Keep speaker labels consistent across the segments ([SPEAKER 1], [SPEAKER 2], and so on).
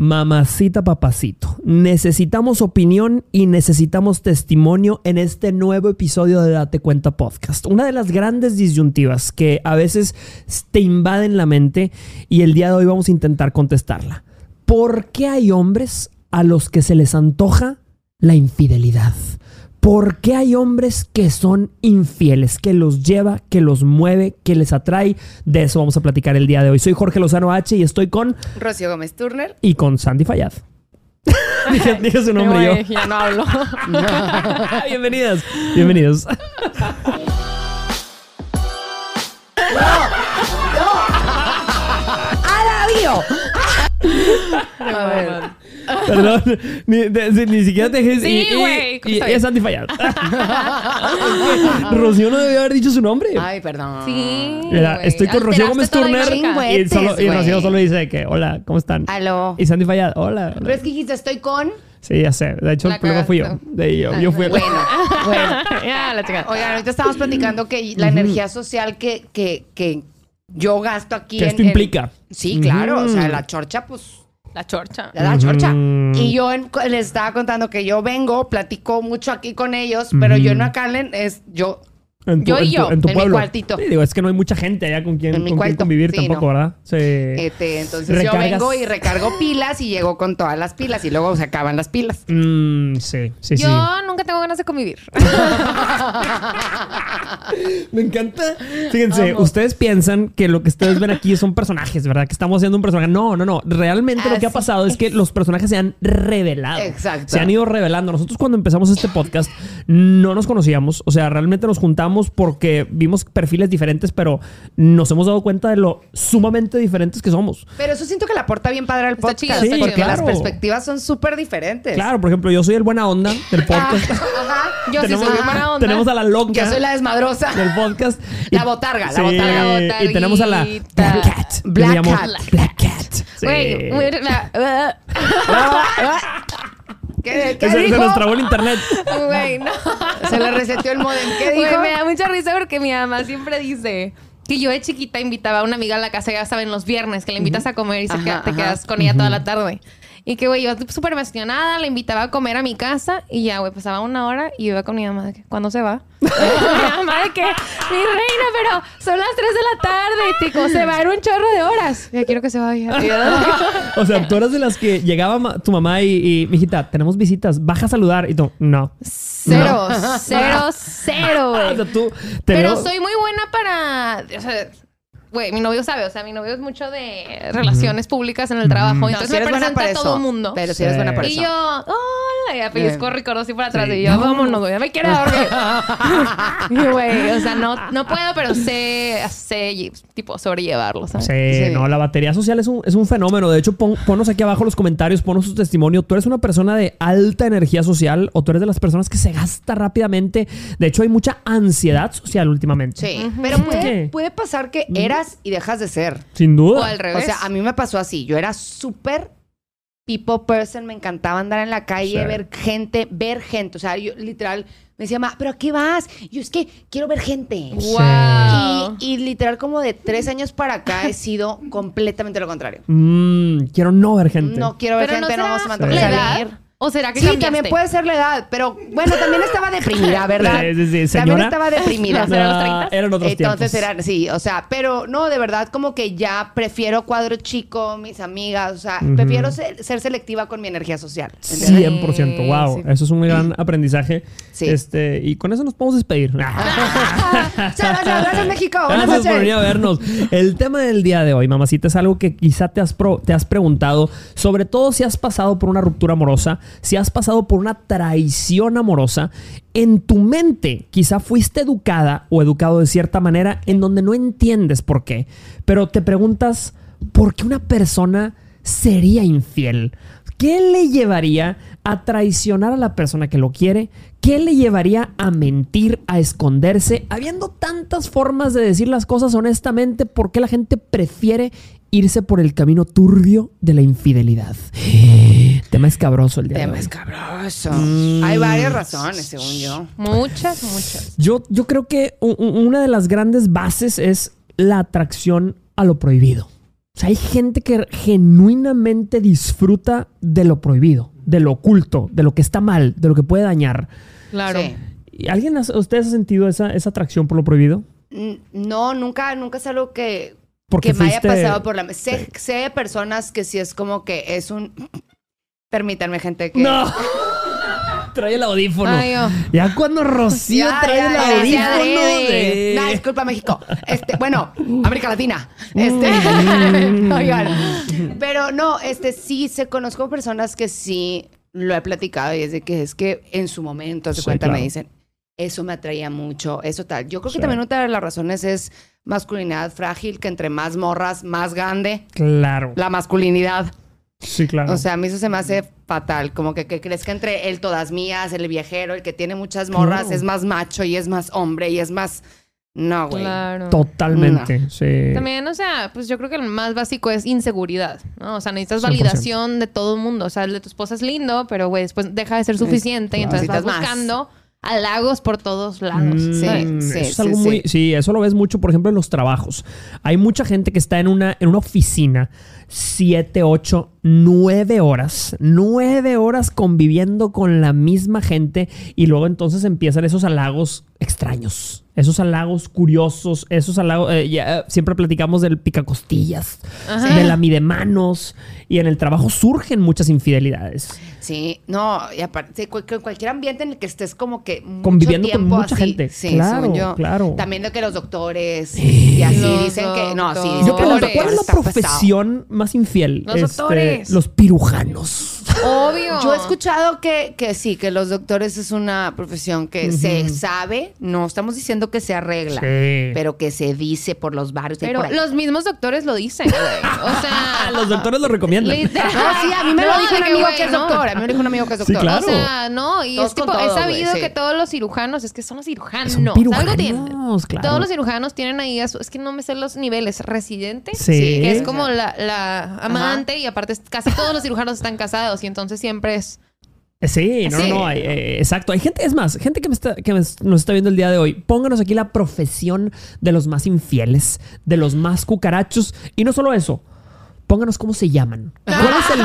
[SPEAKER 1] Mamacita papacito, necesitamos opinión y necesitamos testimonio en este nuevo episodio de Date Cuenta Podcast. Una de las grandes disyuntivas que a veces te invaden la mente y el día de hoy vamos a intentar contestarla. ¿Por qué hay hombres a los que se les antoja la infidelidad? ¿Por qué hay hombres que son infieles, que los lleva, que los mueve, que les atrae? De eso vamos a platicar el día de hoy. Soy Jorge Lozano H y estoy con
[SPEAKER 2] Rocío Gómez Turner.
[SPEAKER 1] y con Sandy Fayad. dije, dije su nombre yo.
[SPEAKER 3] Güey, Ya no hablo.
[SPEAKER 1] Bienvenidas, bienvenidos.
[SPEAKER 2] A ver.
[SPEAKER 1] Perdón, ni, de- ni siquiera te dejé.
[SPEAKER 3] Sí,
[SPEAKER 1] y- y-
[SPEAKER 3] güey, ¿cómo
[SPEAKER 1] Y,
[SPEAKER 3] está
[SPEAKER 1] es
[SPEAKER 3] bien?
[SPEAKER 1] Sandy Fayad. Rocío no debió haber dicho su nombre.
[SPEAKER 2] Ay, perdón.
[SPEAKER 3] Sí.
[SPEAKER 1] Mira,
[SPEAKER 3] güey.
[SPEAKER 1] estoy con Rocío Gómez Turner y, solo, y. Rocío solo dice que hola, ¿cómo están?
[SPEAKER 2] Aló.
[SPEAKER 1] Y Sandy Fayad, hola.
[SPEAKER 2] Pero es que dijiste, estoy con.
[SPEAKER 1] Sí, ya sé. De hecho,
[SPEAKER 3] La
[SPEAKER 1] el problema fui yo. De yo, yo fui el...
[SPEAKER 2] Bueno, bueno.
[SPEAKER 3] ya, la chica.
[SPEAKER 2] Oigan, ahorita estamos platicando que la energía social que, que, que yo gasto aquí.
[SPEAKER 1] Que
[SPEAKER 2] en-
[SPEAKER 1] esto
[SPEAKER 2] en-
[SPEAKER 1] implica.
[SPEAKER 2] Sí, claro. O sea, la chorcha, pues.
[SPEAKER 3] La chorcha.
[SPEAKER 2] Le da chorcha.
[SPEAKER 1] Ujú.
[SPEAKER 2] Y yo en- les estaba contando que yo vengo, platico mucho aquí con ellos, pero yo en Acalen es yo.
[SPEAKER 1] En
[SPEAKER 3] Yo y
[SPEAKER 1] en
[SPEAKER 3] yo,
[SPEAKER 1] en tu
[SPEAKER 2] en mi
[SPEAKER 1] pueblo.
[SPEAKER 2] cuartito.
[SPEAKER 1] Sí, digo, es que no hay mucha gente allá con quien, con convivir
[SPEAKER 2] Sí,
[SPEAKER 1] tampoco,
[SPEAKER 2] no.
[SPEAKER 1] ¿verdad? Sí.
[SPEAKER 2] Este, entonces
[SPEAKER 1] Recargas-
[SPEAKER 2] yo vengo y recargo pilas y llego con todas las pilas y luego se acaban las pilas.
[SPEAKER 1] Mm, sí, sí, sí.
[SPEAKER 3] Yo nunca tengo ganas de convivir.
[SPEAKER 1] Me encanta. Fíjense, ustedes piensan que lo que ustedes ven aquí son personajes, ¿verdad? Que estamos haciendo un personaje. No, no, no. Realmente lo que ha
[SPEAKER 2] Así
[SPEAKER 1] pasado es que los personajes se han revelado.
[SPEAKER 2] Exacto.
[SPEAKER 1] Se han ido revelando. Nosotros cuando empezamos este podcast no nos conocíamos. O sea, realmente nos juntamos porque vimos perfiles diferentes, pero nos hemos dado cuenta de lo sumamente diferentes que somos.
[SPEAKER 2] Pero eso siento que le aporta bien padre al
[SPEAKER 3] Está
[SPEAKER 2] podcast.
[SPEAKER 3] chido,
[SPEAKER 2] porque las perspectivas son súper diferentes.
[SPEAKER 1] Claro, por ejemplo, yo soy el buena onda del podcast.
[SPEAKER 2] Ajá.
[SPEAKER 3] Yo sí
[SPEAKER 1] tenemos,
[SPEAKER 3] soy bien buena onda.
[SPEAKER 1] tenemos a la loca
[SPEAKER 2] Yo soy la desmadrosa.
[SPEAKER 1] del podcast.
[SPEAKER 2] La botarga, la botarga,
[SPEAKER 3] botarguita.
[SPEAKER 1] Y tenemos a la Black Cat.
[SPEAKER 2] Black Cat.
[SPEAKER 1] Black Cat. Sí.
[SPEAKER 3] Güey, muy- la-
[SPEAKER 2] ¿Qué, qué
[SPEAKER 1] Se, se nos trabó el internet.
[SPEAKER 3] Güey, no.
[SPEAKER 2] Se le reseteó el modem. ¿Qué dijo?
[SPEAKER 3] Güey, me da mucha risa porque mi mamá siempre dice que yo de chiquita invitaba a una amiga a la casa, ya saben, los viernes, que la invitas a comer y se
[SPEAKER 2] Ajá,
[SPEAKER 3] queda- te
[SPEAKER 2] ajá.
[SPEAKER 3] quedas con ella toda la tarde. Y que, güey, yo súper emocionada, la invitaba a comer a mi casa y ya, güey, pasaba una hora y yo iba con mi mamá de que, ¿cuándo se va? mi mamá de que, mi reina, pero son las 3 de la tarde, tico, se va en un chorro de horas. Ya quiero que se vaya.
[SPEAKER 1] O sea, tú eras de las que llegaba ma- tu mamá y, y mijita, tenemos visitas, baja a saludar. Y tú, no.
[SPEAKER 3] Cero, cero, cero,
[SPEAKER 1] O
[SPEAKER 3] güey.
[SPEAKER 1] sea, tú te
[SPEAKER 3] Pero
[SPEAKER 1] veo-
[SPEAKER 3] soy muy buena para. O sea, güey, mi novio sabe. O sea, mi novio es mucho de relaciones públicas en el trabajo.
[SPEAKER 2] No,
[SPEAKER 3] Entonces
[SPEAKER 2] si
[SPEAKER 3] me
[SPEAKER 2] buena
[SPEAKER 3] presenta
[SPEAKER 2] para
[SPEAKER 3] a todo el mundo.
[SPEAKER 2] Pero si eres buena para
[SPEAKER 3] y
[SPEAKER 2] eso.
[SPEAKER 3] yo, hola, y a pellizco
[SPEAKER 2] Bien.
[SPEAKER 3] rico así por atrás.
[SPEAKER 1] Sí.
[SPEAKER 3] Y yo,
[SPEAKER 1] No.
[SPEAKER 3] vámonos, güey, ya me quiero dormir. y güey, o sea, no, no puedo, pero sé, sé, tipo, sobrellevarlo, ¿sabes?
[SPEAKER 1] Sí,
[SPEAKER 2] Sí.
[SPEAKER 1] no, la batería social es un, es un fenómeno. De hecho, pon, ponos aquí abajo los comentarios, ponos su testimonio. ¿Tú eres una persona de alta energía social o tú eres de las personas que se gasta rápidamente? De hecho, hay mucha ansiedad social últimamente.
[SPEAKER 2] Sí. Pero
[SPEAKER 1] ¿Por
[SPEAKER 2] puede, puede pasar que eras y dejas de ser.
[SPEAKER 1] Sin duda.
[SPEAKER 3] O al revés.
[SPEAKER 2] O sea, a mí me pasó así. Yo era súper people person. Me encantaba andar en la calle,
[SPEAKER 1] Sí.
[SPEAKER 2] ver gente, ver gente. O sea, yo literal me decía, ma, ¿pero a qué vas? Y yo es que quiero ver gente.
[SPEAKER 3] Wow.
[SPEAKER 2] Y, y literal, como de tres años para acá, he sido completamente lo contrario.
[SPEAKER 1] Mm, quiero no ver gente.
[SPEAKER 2] No quiero ver
[SPEAKER 3] Pero
[SPEAKER 2] gente, no,
[SPEAKER 3] la
[SPEAKER 2] salir.
[SPEAKER 3] edad. ¿O será que
[SPEAKER 2] Sí,
[SPEAKER 3] cambiaste?
[SPEAKER 2] también puede ser la edad, pero bueno, también estaba deprimida, ¿verdad?
[SPEAKER 1] Sí, sí, sí,
[SPEAKER 2] También estaba deprimida.
[SPEAKER 3] No, ¿Serán los
[SPEAKER 1] Ah,
[SPEAKER 3] 30?
[SPEAKER 1] eran otros
[SPEAKER 2] Entonces
[SPEAKER 1] tiempos.
[SPEAKER 2] era, sí, o sea, pero no, de verdad, como que ya prefiero cuadro chico, mis amigas, o sea, prefiero ser, ser selectiva con mi energía social. ¿entiendes?
[SPEAKER 1] 100%, wow.
[SPEAKER 3] Sí.
[SPEAKER 1] Eso es un gran aprendizaje.
[SPEAKER 2] Sí.
[SPEAKER 1] Este, y con eso nos podemos despedir.
[SPEAKER 2] Muchas gracias, gracias México. Buenas
[SPEAKER 1] Gracias por
[SPEAKER 2] noches.
[SPEAKER 1] venir a vernos. El tema del día de hoy, mamacita, es algo que quizá te has, pro- te has preguntado, sobre todo si has pasado por una ruptura amorosa, si has pasado por una traición amorosa. En tu mente quizá fuiste educada o educado de cierta manera en donde no entiendes por qué, pero te preguntas, ¿por qué una persona sería infiel? ¿Qué le llevaría a traicionar a la persona que lo quiere? ¿Qué le llevaría a mentir, a esconderse? Habiendo tantas formas de decir las cosas honestamente, ¿por qué la gente prefiere irse por el camino turbio de la infidelidad? Tema escabroso el día de
[SPEAKER 2] Tema
[SPEAKER 1] hoy.
[SPEAKER 2] escabroso.
[SPEAKER 1] Mm.
[SPEAKER 2] Hay varias razones, según yo.
[SPEAKER 3] Muchas, muchas.
[SPEAKER 1] Yo, yo creo que una de las grandes bases es la atracción a lo prohibido. sea, hay gente que genuinamente disfruta de lo prohibido, de lo oculto, de lo que está mal, de lo que puede dañar.
[SPEAKER 3] Claro.
[SPEAKER 2] Sí.
[SPEAKER 1] ¿Y ¿Alguien, ustedes ha sentido esa, esa atracción por lo prohibido?
[SPEAKER 2] No, nunca, nunca es algo que,
[SPEAKER 1] Porque
[SPEAKER 2] que me haya pasado por la. Sé, sé de personas que sí es como que es un. Permítanme, gente, que.
[SPEAKER 1] ¡No! trae el audífono.
[SPEAKER 3] Ay, oh.
[SPEAKER 1] Ya cuando Rocío
[SPEAKER 2] Ya,
[SPEAKER 1] trae
[SPEAKER 2] ya,
[SPEAKER 1] el audífono de...
[SPEAKER 2] Nah, disculpa, México. Este, bueno, América Latina. Este,
[SPEAKER 1] Mm.
[SPEAKER 2] oigan. Pero no, este sí se conozco personas que sí lo he platicado y es de que es que en su momento, se
[SPEAKER 1] Sí,
[SPEAKER 2] cuenta,
[SPEAKER 1] claro.
[SPEAKER 2] me dicen, eso me atraía mucho, eso tal. Yo creo
[SPEAKER 1] Sí.
[SPEAKER 2] que también otra de las razones es masculinidad frágil, que entre más morras, más grande
[SPEAKER 1] Claro.
[SPEAKER 2] la masculinidad.
[SPEAKER 1] Sí, claro.
[SPEAKER 2] O sea, a mí eso se me hace fatal. Como que, que crees que entre el todas mías, el viejero, el que tiene muchas morras,
[SPEAKER 1] Claro.
[SPEAKER 2] es más macho y es más hombre y es más. No, güey.
[SPEAKER 3] Claro.
[SPEAKER 1] Totalmente, sí.
[SPEAKER 3] También, o sea, pues yo creo que el más básico es inseguridad, ¿no? O sea, necesitas
[SPEAKER 1] 100%.
[SPEAKER 3] validación de todo el mundo. O sea, el de tu esposa es lindo, pero, güey, después deja de ser suficiente y entonces vas
[SPEAKER 2] Necesitas más.
[SPEAKER 3] Halagos por todos lados.
[SPEAKER 1] Mm,
[SPEAKER 3] ¿sabes?
[SPEAKER 2] sí,
[SPEAKER 1] eso es
[SPEAKER 2] sí,
[SPEAKER 1] algo
[SPEAKER 2] sí.
[SPEAKER 1] muy. Sí, eso lo ves mucho, por ejemplo, en los trabajos. Hay mucha gente que está en una, en una oficina, siete, ocho, nueve horas, nueve horas conviviendo con la misma gente y luego entonces empiezan esos halagos extraños, esos halagos curiosos, esos halagos. eh, ya, eh, siempre platicamos del picacostillas,
[SPEAKER 3] Ajá.
[SPEAKER 1] de la midemanos y en el trabajo surgen muchas infidelidades.
[SPEAKER 2] Sí, no, y aparte, cual- cual- cualquier ambiente en el que estés como que mucho
[SPEAKER 1] Conviviendo con mucha
[SPEAKER 2] así.
[SPEAKER 1] gente.
[SPEAKER 2] Sí,
[SPEAKER 1] Claro,
[SPEAKER 2] según yo.
[SPEAKER 1] claro.
[SPEAKER 2] También de que los doctores y así
[SPEAKER 3] Los
[SPEAKER 2] dicen que. No, sí, dicen.
[SPEAKER 1] Yo
[SPEAKER 2] que
[SPEAKER 1] pregunto, ¿cuál es la
[SPEAKER 2] pesado.
[SPEAKER 1] Más infiel? Este,
[SPEAKER 3] Los doctores.
[SPEAKER 1] Los pirujanos.
[SPEAKER 3] Obvio.
[SPEAKER 2] Yo he escuchado que, que sí, que los doctores es una profesión que se sabe, no estamos diciendo que se arregla,
[SPEAKER 1] Sí.
[SPEAKER 2] pero que se dice por los barrios.
[SPEAKER 3] Pero
[SPEAKER 2] por
[SPEAKER 3] los mismos doctores lo dicen, güey. O sea...
[SPEAKER 1] Los doctores lo recomiendan.
[SPEAKER 3] literal.
[SPEAKER 2] No, sí, a mí me lo dijo un
[SPEAKER 3] que,
[SPEAKER 2] amigo que es
[SPEAKER 3] no.
[SPEAKER 2] doctor. A mí me lo dijo un amigo que es
[SPEAKER 1] Sí,
[SPEAKER 2] doctor.
[SPEAKER 1] claro.
[SPEAKER 3] O sea, no, y
[SPEAKER 2] Todos
[SPEAKER 3] es tipo, he sabido
[SPEAKER 2] sí.
[SPEAKER 3] que todos los cirujanos, es que son los cirujanos.
[SPEAKER 1] Son
[SPEAKER 3] Algo tienen.
[SPEAKER 1] claro.
[SPEAKER 3] Todos los cirujanos tienen ahí, a su- es que no me sé los niveles, residente,
[SPEAKER 1] Sí.
[SPEAKER 3] que es como la, la amante y aparte casi todos los cirujanos están casados y entonces siempre es...
[SPEAKER 1] Sí, no,
[SPEAKER 3] Sí.
[SPEAKER 1] no, no, hay, eh, exacto. Hay gente, es más, gente que, me está, que me- nos está viendo el día de hoy. Pónganos aquí la profesión de los más infieles, de los más cucarachos. Y no solo eso, pónganos cómo se llaman. ¿Cuál es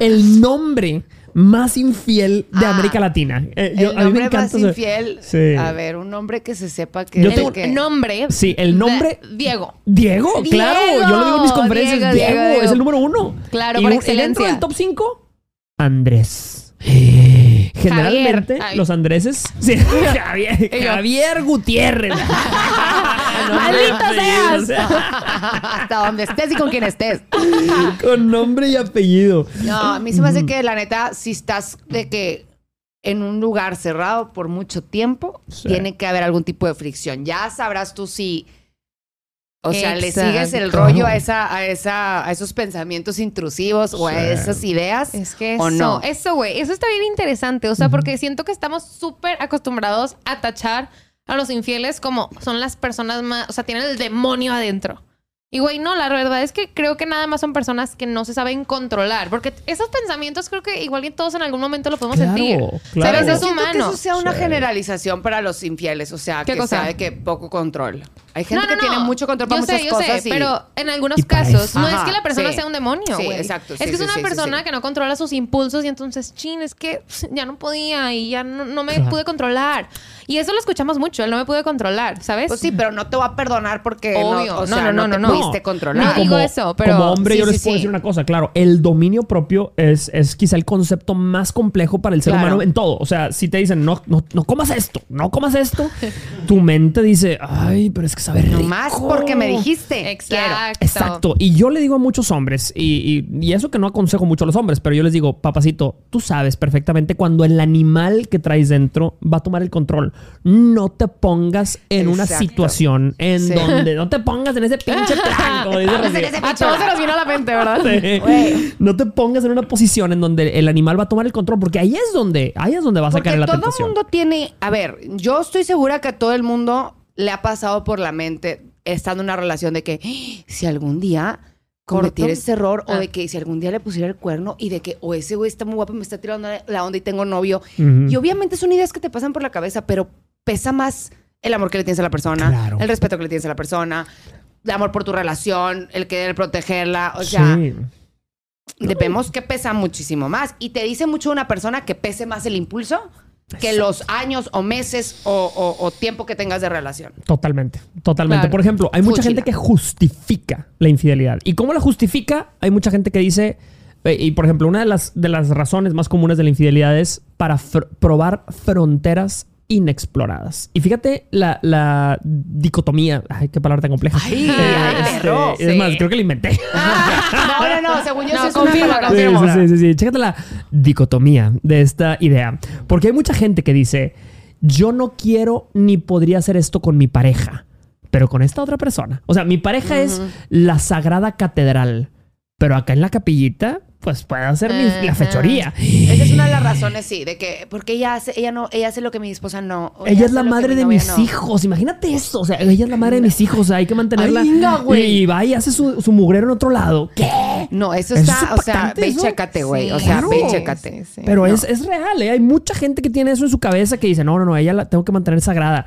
[SPEAKER 1] el, el nombre más infiel de
[SPEAKER 2] Ah,
[SPEAKER 1] América Latina? Eh, yo-
[SPEAKER 2] el
[SPEAKER 1] a mí me
[SPEAKER 2] nombre
[SPEAKER 1] encanta.
[SPEAKER 2] más
[SPEAKER 1] saber-
[SPEAKER 2] infiel.
[SPEAKER 1] Sí.
[SPEAKER 2] A ver, un nombre que se sepa que.
[SPEAKER 1] Yo
[SPEAKER 2] que-
[SPEAKER 3] El nombre...
[SPEAKER 1] Sí, el nombre.
[SPEAKER 3] de- Diego.
[SPEAKER 1] Diego,
[SPEAKER 3] Diego,
[SPEAKER 1] claro. Yo lo digo en mis conferencias. Diego,
[SPEAKER 3] Diego, Diego,
[SPEAKER 1] es el número uno.
[SPEAKER 3] Claro,
[SPEAKER 1] Y
[SPEAKER 3] por
[SPEAKER 1] un-
[SPEAKER 3] excelencia.
[SPEAKER 1] dentro del top 5, Andrés. Generalmente,
[SPEAKER 3] Javier.
[SPEAKER 1] Los Andreses. Sí, Javier, Gutiérrez.
[SPEAKER 3] ¡Maldito
[SPEAKER 1] seas!
[SPEAKER 2] Hasta donde estés y con quien estés.
[SPEAKER 1] Con nombre y apellido.
[SPEAKER 2] No, a mí se me hace que la neta, si estás de que en un lugar cerrado por mucho tiempo,
[SPEAKER 1] Sí.
[SPEAKER 2] tiene que haber algún tipo de fricción. Ya sabrás tú si. O sea, le sigues el rollo a esa, a esa, a esos pensamientos intrusivos o a esas ideas.
[SPEAKER 3] Es que
[SPEAKER 2] ¿O
[SPEAKER 3] eso,
[SPEAKER 2] no?
[SPEAKER 3] eso, güey, eso está bien interesante. O sea, porque siento que estamos súper acostumbrados a tachar a los infieles como son las personas más, o sea, tienen el demonio adentro. Y güey, no, la verdad es que creo que nada más son personas que no se saben controlar. Porque esos pensamientos creo que igual y todos en algún momento lo podemos
[SPEAKER 1] Claro,
[SPEAKER 3] sentir.
[SPEAKER 1] claro.
[SPEAKER 2] Pero
[SPEAKER 3] Es
[SPEAKER 2] siento que
[SPEAKER 3] humano.
[SPEAKER 2] eso sea una
[SPEAKER 1] Sí.
[SPEAKER 2] generalización para los infieles. O sea,
[SPEAKER 3] ¿Qué
[SPEAKER 2] que de que poco control. Hay gente
[SPEAKER 3] No, no,
[SPEAKER 2] que tiene mucho control para
[SPEAKER 3] yo
[SPEAKER 2] muchas
[SPEAKER 3] sé, yo
[SPEAKER 2] cosas.
[SPEAKER 3] sé,
[SPEAKER 2] y-
[SPEAKER 3] pero en algunos casos no
[SPEAKER 2] Ajá,
[SPEAKER 3] es que la persona
[SPEAKER 2] sí.
[SPEAKER 3] sea un demonio,
[SPEAKER 2] Sí,
[SPEAKER 3] güey.
[SPEAKER 2] exacto,
[SPEAKER 3] Es
[SPEAKER 2] sí,
[SPEAKER 3] que es una persona
[SPEAKER 2] sí.
[SPEAKER 3] que no controla sus impulsos y entonces, chin, es que ya no podía y ya no, no me
[SPEAKER 1] Claro.
[SPEAKER 3] pude controlar. Y eso lo escuchamos mucho, él no me pude controlar, ¿sabes?
[SPEAKER 2] Pues sí, pero no te va a perdonar porque
[SPEAKER 3] Obvio.
[SPEAKER 2] no, o
[SPEAKER 3] No,
[SPEAKER 2] sea,
[SPEAKER 3] no,
[SPEAKER 2] no,
[SPEAKER 3] no,
[SPEAKER 2] te
[SPEAKER 3] no, no.
[SPEAKER 2] Pudiste controlar.
[SPEAKER 3] No digo eso, pero-
[SPEAKER 1] Como hombre,
[SPEAKER 2] Sí,
[SPEAKER 1] yo
[SPEAKER 2] sí,
[SPEAKER 1] les puedo
[SPEAKER 2] sí.
[SPEAKER 1] decir una cosa. Claro, el dominio propio es, es quizá el concepto más complejo para el ser
[SPEAKER 2] Claro.
[SPEAKER 1] humano en todo. O sea, si te dicen, no, no, no comas esto, no comas esto, tu mente dice, ay, pero es que sabe rico.
[SPEAKER 2] Nomás porque me dijiste.
[SPEAKER 3] Exacto.
[SPEAKER 1] Exacto. Y yo le digo a muchos hombres, y, y- y eso que no aconsejo mucho a los hombres, pero yo les digo, papacito, tú sabes perfectamente cuando el animal que traes dentro va a tomar el control. No te pongas en una situación en
[SPEAKER 2] Sí.
[SPEAKER 1] donde no te pongas en ese pinche como dice Rocío.
[SPEAKER 3] A todos se nos vino a la mente, ¿verdad?
[SPEAKER 1] Sí.
[SPEAKER 2] Güey.
[SPEAKER 1] No te pongas en una posición en donde el animal va a tomar el control, porque ahí es donde, ahí es donde va a
[SPEAKER 2] Porque
[SPEAKER 1] sacar en la
[SPEAKER 2] todo el
[SPEAKER 1] tentación.
[SPEAKER 2] mundo tiene. A ver, yo estoy segura que a todo el mundo le ha pasado por la mente estando en una relación de que "Ah, si algún día cometiera
[SPEAKER 3] Corto.
[SPEAKER 2] ese error o
[SPEAKER 3] Ah.
[SPEAKER 2] de que si algún día le pusiera el cuerno y de que o ese güey está muy guapo y me está tirando la onda y tengo novio. Y obviamente son ideas que te pasan por la cabeza, pero pesa más el amor que le tienes a la persona,
[SPEAKER 1] Claro.
[SPEAKER 2] el respeto que le tienes a la persona. De amor por tu relación, el querer protegerla. O sea,
[SPEAKER 1] Sí.
[SPEAKER 2] vemos que pesa muchísimo más. Y te dice mucho una persona que pese más el impulso que
[SPEAKER 1] Exacto.
[SPEAKER 2] los años o meses o, o- o tiempo que tengas de relación.
[SPEAKER 1] Totalmente, totalmente.
[SPEAKER 3] Claro.
[SPEAKER 1] Por ejemplo, hay mucha
[SPEAKER 2] Fúchila.
[SPEAKER 1] gente que justifica la infidelidad. ¿Y cómo la justifica? Hay mucha gente que dice, eh, y por ejemplo, una de las, de las razones más comunes de la infidelidad es para fr- probar fronteras inexploradas. Y fíjate la, la dicotomía, ay, qué palabra tan compleja.
[SPEAKER 2] Ay,
[SPEAKER 1] Eh,
[SPEAKER 2] ay,
[SPEAKER 1] este. Es
[SPEAKER 3] Sí.
[SPEAKER 1] más, creo que la inventé.
[SPEAKER 2] No, no, no, según yo
[SPEAKER 3] No,
[SPEAKER 2] sí es
[SPEAKER 3] confirma,
[SPEAKER 2] una palabra.
[SPEAKER 1] Sí,
[SPEAKER 3] confirma.
[SPEAKER 1] sí, sí, sí, sí. Chécate la dicotomía de esta idea. Porque hay mucha gente que dice, yo no quiero ni podría hacer esto con mi pareja, pero con esta otra persona. O sea, mi pareja es la sagrada catedral, pero acá en la capillita, pues puede hacer mi- la fechoría.
[SPEAKER 2] Esa es una de las razones, sí, de que porque ella hace, ella no, ella hace lo que mi esposa no.
[SPEAKER 1] Ella es la madre
[SPEAKER 2] mi
[SPEAKER 1] de mis
[SPEAKER 2] no.
[SPEAKER 1] hijos. Imagínate eso. O sea, ella es la madre de mis hijos. O sea, hay que mantenerla.
[SPEAKER 2] Ay, venga, güey.
[SPEAKER 1] y va y hace su, su mugrero en otro lado. ¿Qué?
[SPEAKER 2] No, eso
[SPEAKER 1] Eso
[SPEAKER 2] está,
[SPEAKER 1] es
[SPEAKER 2] o sea,
[SPEAKER 1] impactante,
[SPEAKER 2] ve y
[SPEAKER 1] eso.
[SPEAKER 2] chécate, güey. O sea,
[SPEAKER 1] Claro.
[SPEAKER 2] ve y
[SPEAKER 3] sí,
[SPEAKER 2] chécate.
[SPEAKER 3] sí, sí.
[SPEAKER 1] Pero
[SPEAKER 2] No.
[SPEAKER 1] es, es real, ¿eh? Hay mucha gente que tiene eso en su cabeza que dice, no, no, no, ella la tengo que mantener sagrada.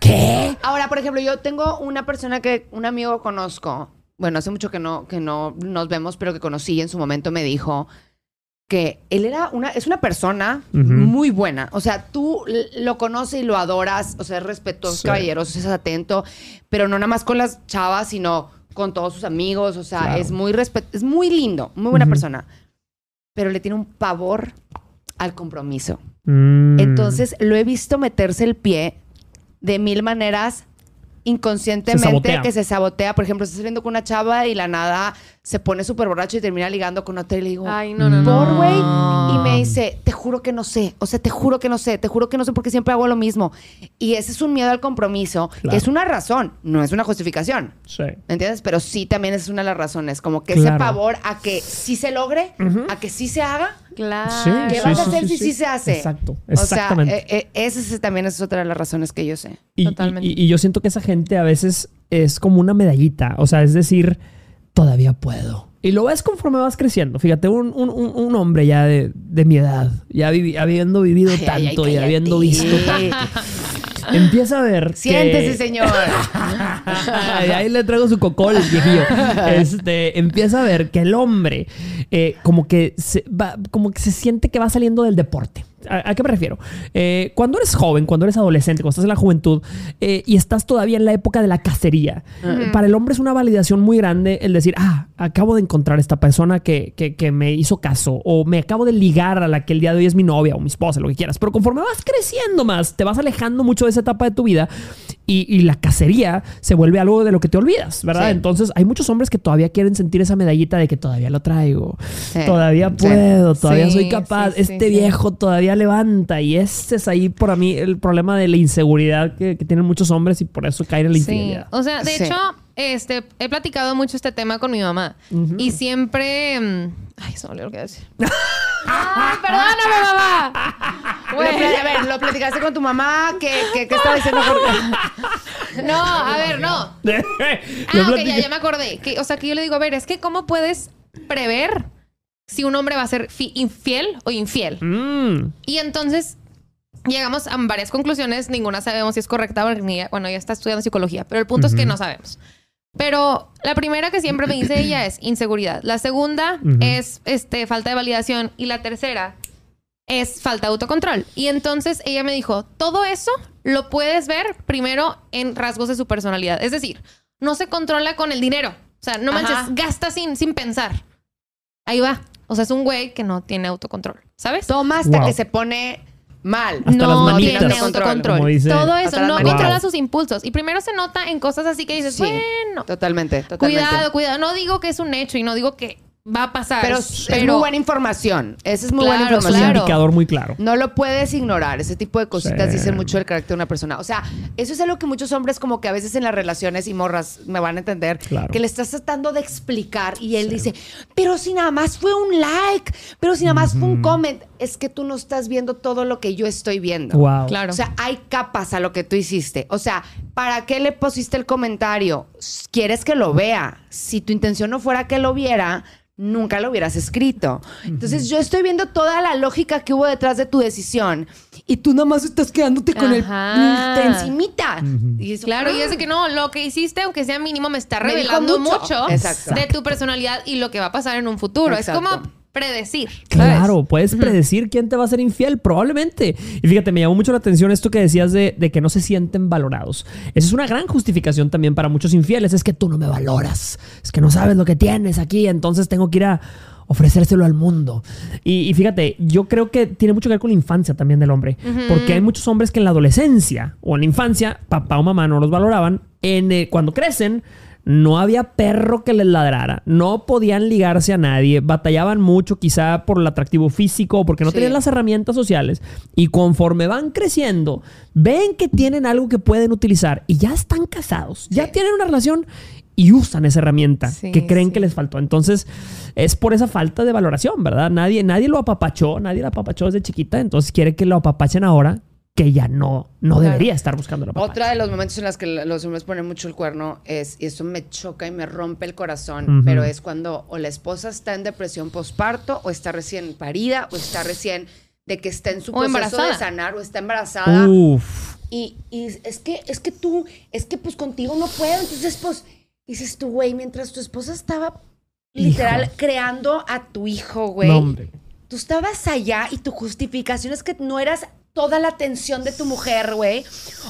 [SPEAKER 1] ¿Qué?
[SPEAKER 2] Ahora, por ejemplo, yo tengo una persona que, un amigo conozco, bueno, hace mucho que no, que no nos vemos, pero que conocí y en su momento me dijo que él era una, es una persona muy buena. O sea, tú lo conoces y lo adoras, o sea, es respetuoso,
[SPEAKER 1] Sí.
[SPEAKER 2] caballeroso, es atento, pero no nada más con las chavas, sino con todos sus amigos. O sea,
[SPEAKER 1] Claro.
[SPEAKER 2] es muy es muy lindo, muy buena persona. Pero le tiene un pavor al compromiso.
[SPEAKER 1] Mm.
[SPEAKER 2] Entonces lo he visto meterse el pie de mil maneras inconscientemente que se sabotea. Por ejemplo, estás saliendo con una chava y la nada se pone súper borracho y termina ligando con otra y le digo,
[SPEAKER 3] Ay, no, no, no.
[SPEAKER 2] por güey. Y me dice, te juro que no sé. O sea, te juro que no sé. Te juro que no sé porque siempre hago lo mismo. Y ese es un miedo al compromiso,
[SPEAKER 1] Claro.
[SPEAKER 2] que es una razón, no es una justificación.
[SPEAKER 1] Sí.
[SPEAKER 2] ¿Me entiendes? Pero sí también es una de las razones. Como que
[SPEAKER 1] Claro.
[SPEAKER 2] ese pavor a que sí se logre,
[SPEAKER 1] Ujú.
[SPEAKER 2] a que sí se haga.
[SPEAKER 3] Claro.
[SPEAKER 1] Sí,
[SPEAKER 2] ¿Qué
[SPEAKER 1] sí,
[SPEAKER 2] vas a hacer
[SPEAKER 1] sí,
[SPEAKER 2] si
[SPEAKER 1] sí.
[SPEAKER 2] sí se hace?
[SPEAKER 1] Exacto,
[SPEAKER 2] O
[SPEAKER 1] exactamente.
[SPEAKER 2] sea, eh, eh, esa es- también es otra de las razones que yo sé.
[SPEAKER 1] Y,
[SPEAKER 3] Totalmente.
[SPEAKER 1] y- y yo siento que esa gente a veces es como una medallita. O sea, es decir, todavía puedo. Y lo ves conforme vas creciendo. Fíjate, un, un- un- hombre ya de, de mi edad, ya vivi- habiendo vivido
[SPEAKER 2] Ay, ay, ay,
[SPEAKER 1] tanto y habiendo visto tanto, empieza a ver. que-
[SPEAKER 2] Siéntese, señor.
[SPEAKER 1] Ay, ahí le traigo su cocol, viejillo. Este, empieza a ver que el hombre eh, como que se va, como que se siente que va saliendo del deporte. ¿A, a qué me refiero? Eh, cuando eres joven, cuando eres adolescente, cuando estás en la juventud eh, y estás todavía en la época de la cacería, eh, para el hombre es una validación muy grande el decir, ah, acabo de encontrar esta persona que, que- que me hizo caso o me acabo de ligar a la que el día de hoy es mi novia o mi esposa, lo que quieras. Pero conforme vas creciendo más, te vas alejando mucho de esa etapa de tu vida y, y la cacería se vuelve algo de lo que te olvidas, ¿verdad?
[SPEAKER 2] Sí.
[SPEAKER 1] Entonces hay muchos hombres que todavía quieren sentir esa medallita de que todavía lo traigo,
[SPEAKER 2] Sí.
[SPEAKER 1] todavía
[SPEAKER 2] Sí.
[SPEAKER 1] puedo, todavía
[SPEAKER 3] Sí,
[SPEAKER 1] soy capaz,
[SPEAKER 3] sí, sí,
[SPEAKER 1] este
[SPEAKER 3] sí.
[SPEAKER 1] viejo todavía levanta y ese es ahí por mí el problema de la inseguridad que, que tienen muchos hombres y por eso caen en la
[SPEAKER 3] Sí.
[SPEAKER 1] infidelidad.
[SPEAKER 3] O sea, de
[SPEAKER 2] Sí.
[SPEAKER 3] hecho, este, he platicado mucho este tema con mi mamá. Y siempre. mm, Ay, se me olvidó lo que iba a decir. ¡Ay, perdóname, mamá!
[SPEAKER 2] Lo a ver, lo platicaste con tu mamá, ¿qué, qué, qué estaba diciendo?
[SPEAKER 3] No, a ver, no. Ah, ok, ya, ya me acordé. Que, o sea, que yo le digo, a ver, es que ¿cómo puedes prever si un hombre va a ser fi- infiel o infiel?
[SPEAKER 1] Mm,
[SPEAKER 3] Y entonces llegamos a varias conclusiones. Ninguna sabemos si es correcta porque ni ella- bueno, ella está estudiando psicología, pero el punto es que no sabemos. Pero la primera que siempre me dice ella es inseguridad. La segunda
[SPEAKER 1] Ujú.
[SPEAKER 3] es este, falta de validación. Y la tercera es falta de autocontrol. Y entonces ella me dijo, todo eso lo puedes ver primero en rasgos de su personalidad. Es decir, no se controla con el dinero. O sea, no
[SPEAKER 2] Ajá.
[SPEAKER 3] manches, gasta sin, sin pensar. Ahí va. O sea, es un güey que no tiene autocontrol. ¿Sabes?
[SPEAKER 2] Toma hasta
[SPEAKER 1] Wow.
[SPEAKER 2] que se pone mal.
[SPEAKER 1] Hasta
[SPEAKER 3] no tiene
[SPEAKER 2] Autocontrol,
[SPEAKER 3] Todo eso, no
[SPEAKER 2] manitas.
[SPEAKER 3] controla
[SPEAKER 1] Wow.
[SPEAKER 3] sus impulsos. Y primero se nota en cosas así que dices,
[SPEAKER 2] Sí.
[SPEAKER 3] bueno,
[SPEAKER 2] Totalmente, totalmente.
[SPEAKER 3] cuidado, cuidado. No digo que es un hecho y no digo que va a pasar.
[SPEAKER 2] Pero es es muy buena información. Esa es muy buena
[SPEAKER 3] Claro,
[SPEAKER 1] es un
[SPEAKER 2] información.
[SPEAKER 1] indicador muy claro.
[SPEAKER 2] No lo puedes ignorar. Ese tipo de cositas
[SPEAKER 1] Sí.
[SPEAKER 2] dicen mucho del carácter de una persona. O sea, eso es algo que muchos hombres como que a veces en las relaciones y morras me van a entender,
[SPEAKER 1] Claro.
[SPEAKER 2] que le estás tratando de explicar y él dice, pero si nada más fue un like, pero si nada más fue un comment, es que tú no estás viendo todo lo que yo estoy viendo.
[SPEAKER 1] Wow.
[SPEAKER 3] Claro.
[SPEAKER 2] O sea, hay capas a lo que tú hiciste. O sea, ¿para qué le pusiste el comentario? ¿Quieres que lo vea? Si tu intención no fuera que lo viera, nunca lo hubieras escrito. Entonces yo estoy viendo toda la lógica que hubo detrás de tu decisión y tú nomás estás quedándote con
[SPEAKER 3] Ajá.
[SPEAKER 2] el te encimita. Y eso-
[SPEAKER 3] Claro, y es de que no, lo que hiciste, aunque sea mínimo, me está
[SPEAKER 2] Me
[SPEAKER 3] revelando
[SPEAKER 2] mucho.
[SPEAKER 3] de tu personalidad y lo que va a pasar en un futuro.
[SPEAKER 2] Exacto.
[SPEAKER 3] Es como predecir. ¿sabes?
[SPEAKER 1] Claro, puedes predecir quién te va a ser infiel, probablemente. Y fíjate, me llamó mucho la atención esto que decías de, de que no se sienten valorados. Esa es una gran justificación también para muchos infieles. Es que tú no me valoras. Es que no sabes lo que tienes aquí, entonces tengo que ir a ofrecérselo al mundo. Y, y fíjate, yo creo que tiene mucho que ver con la infancia también del hombre. Porque hay muchos hombres que en la adolescencia o en la infancia, papá o mamá no los valoraban. En, eh, cuando crecen, no había perro que les ladrara, no podían ligarse a nadie, batallaban mucho quizá por el atractivo físico o porque no
[SPEAKER 2] Sí.
[SPEAKER 1] tenían las herramientas sociales y conforme van creciendo, ven que tienen algo que pueden utilizar y ya están casados, ya
[SPEAKER 2] Sí.
[SPEAKER 1] tienen una relación y usan esa herramienta
[SPEAKER 3] Sí,
[SPEAKER 1] que creen
[SPEAKER 3] sí.
[SPEAKER 1] que les faltó. Entonces, es por esa falta de valoración, ¿verdad? Nadie, nadie lo apapachó, nadie lo apapachó desde chiquita, entonces quiere que lo apapachen ahora que ya no, no
[SPEAKER 2] Claro.
[SPEAKER 1] debería estar buscando la.
[SPEAKER 2] Otra de los momentos en los que los hombres ponen mucho el cuerno es, y eso me choca y me rompe el corazón, pero es cuando o la esposa está en depresión postparto, o está recién parida, o está recién de que está en su
[SPEAKER 3] O
[SPEAKER 2] proceso
[SPEAKER 3] embarazada.
[SPEAKER 2] de sanar, o está embarazada.
[SPEAKER 1] Uf.
[SPEAKER 2] Y, y es que, es que tú, es que pues contigo no puedo. Entonces, pues, dices tú, güey, mientras tu esposa estaba literal
[SPEAKER 1] Hijo.
[SPEAKER 2] creando a tu hijo, güey.
[SPEAKER 1] No, hombre.
[SPEAKER 2] Tú estabas allá y tu justificación es que no eras toda la atención de tu mujer, güey.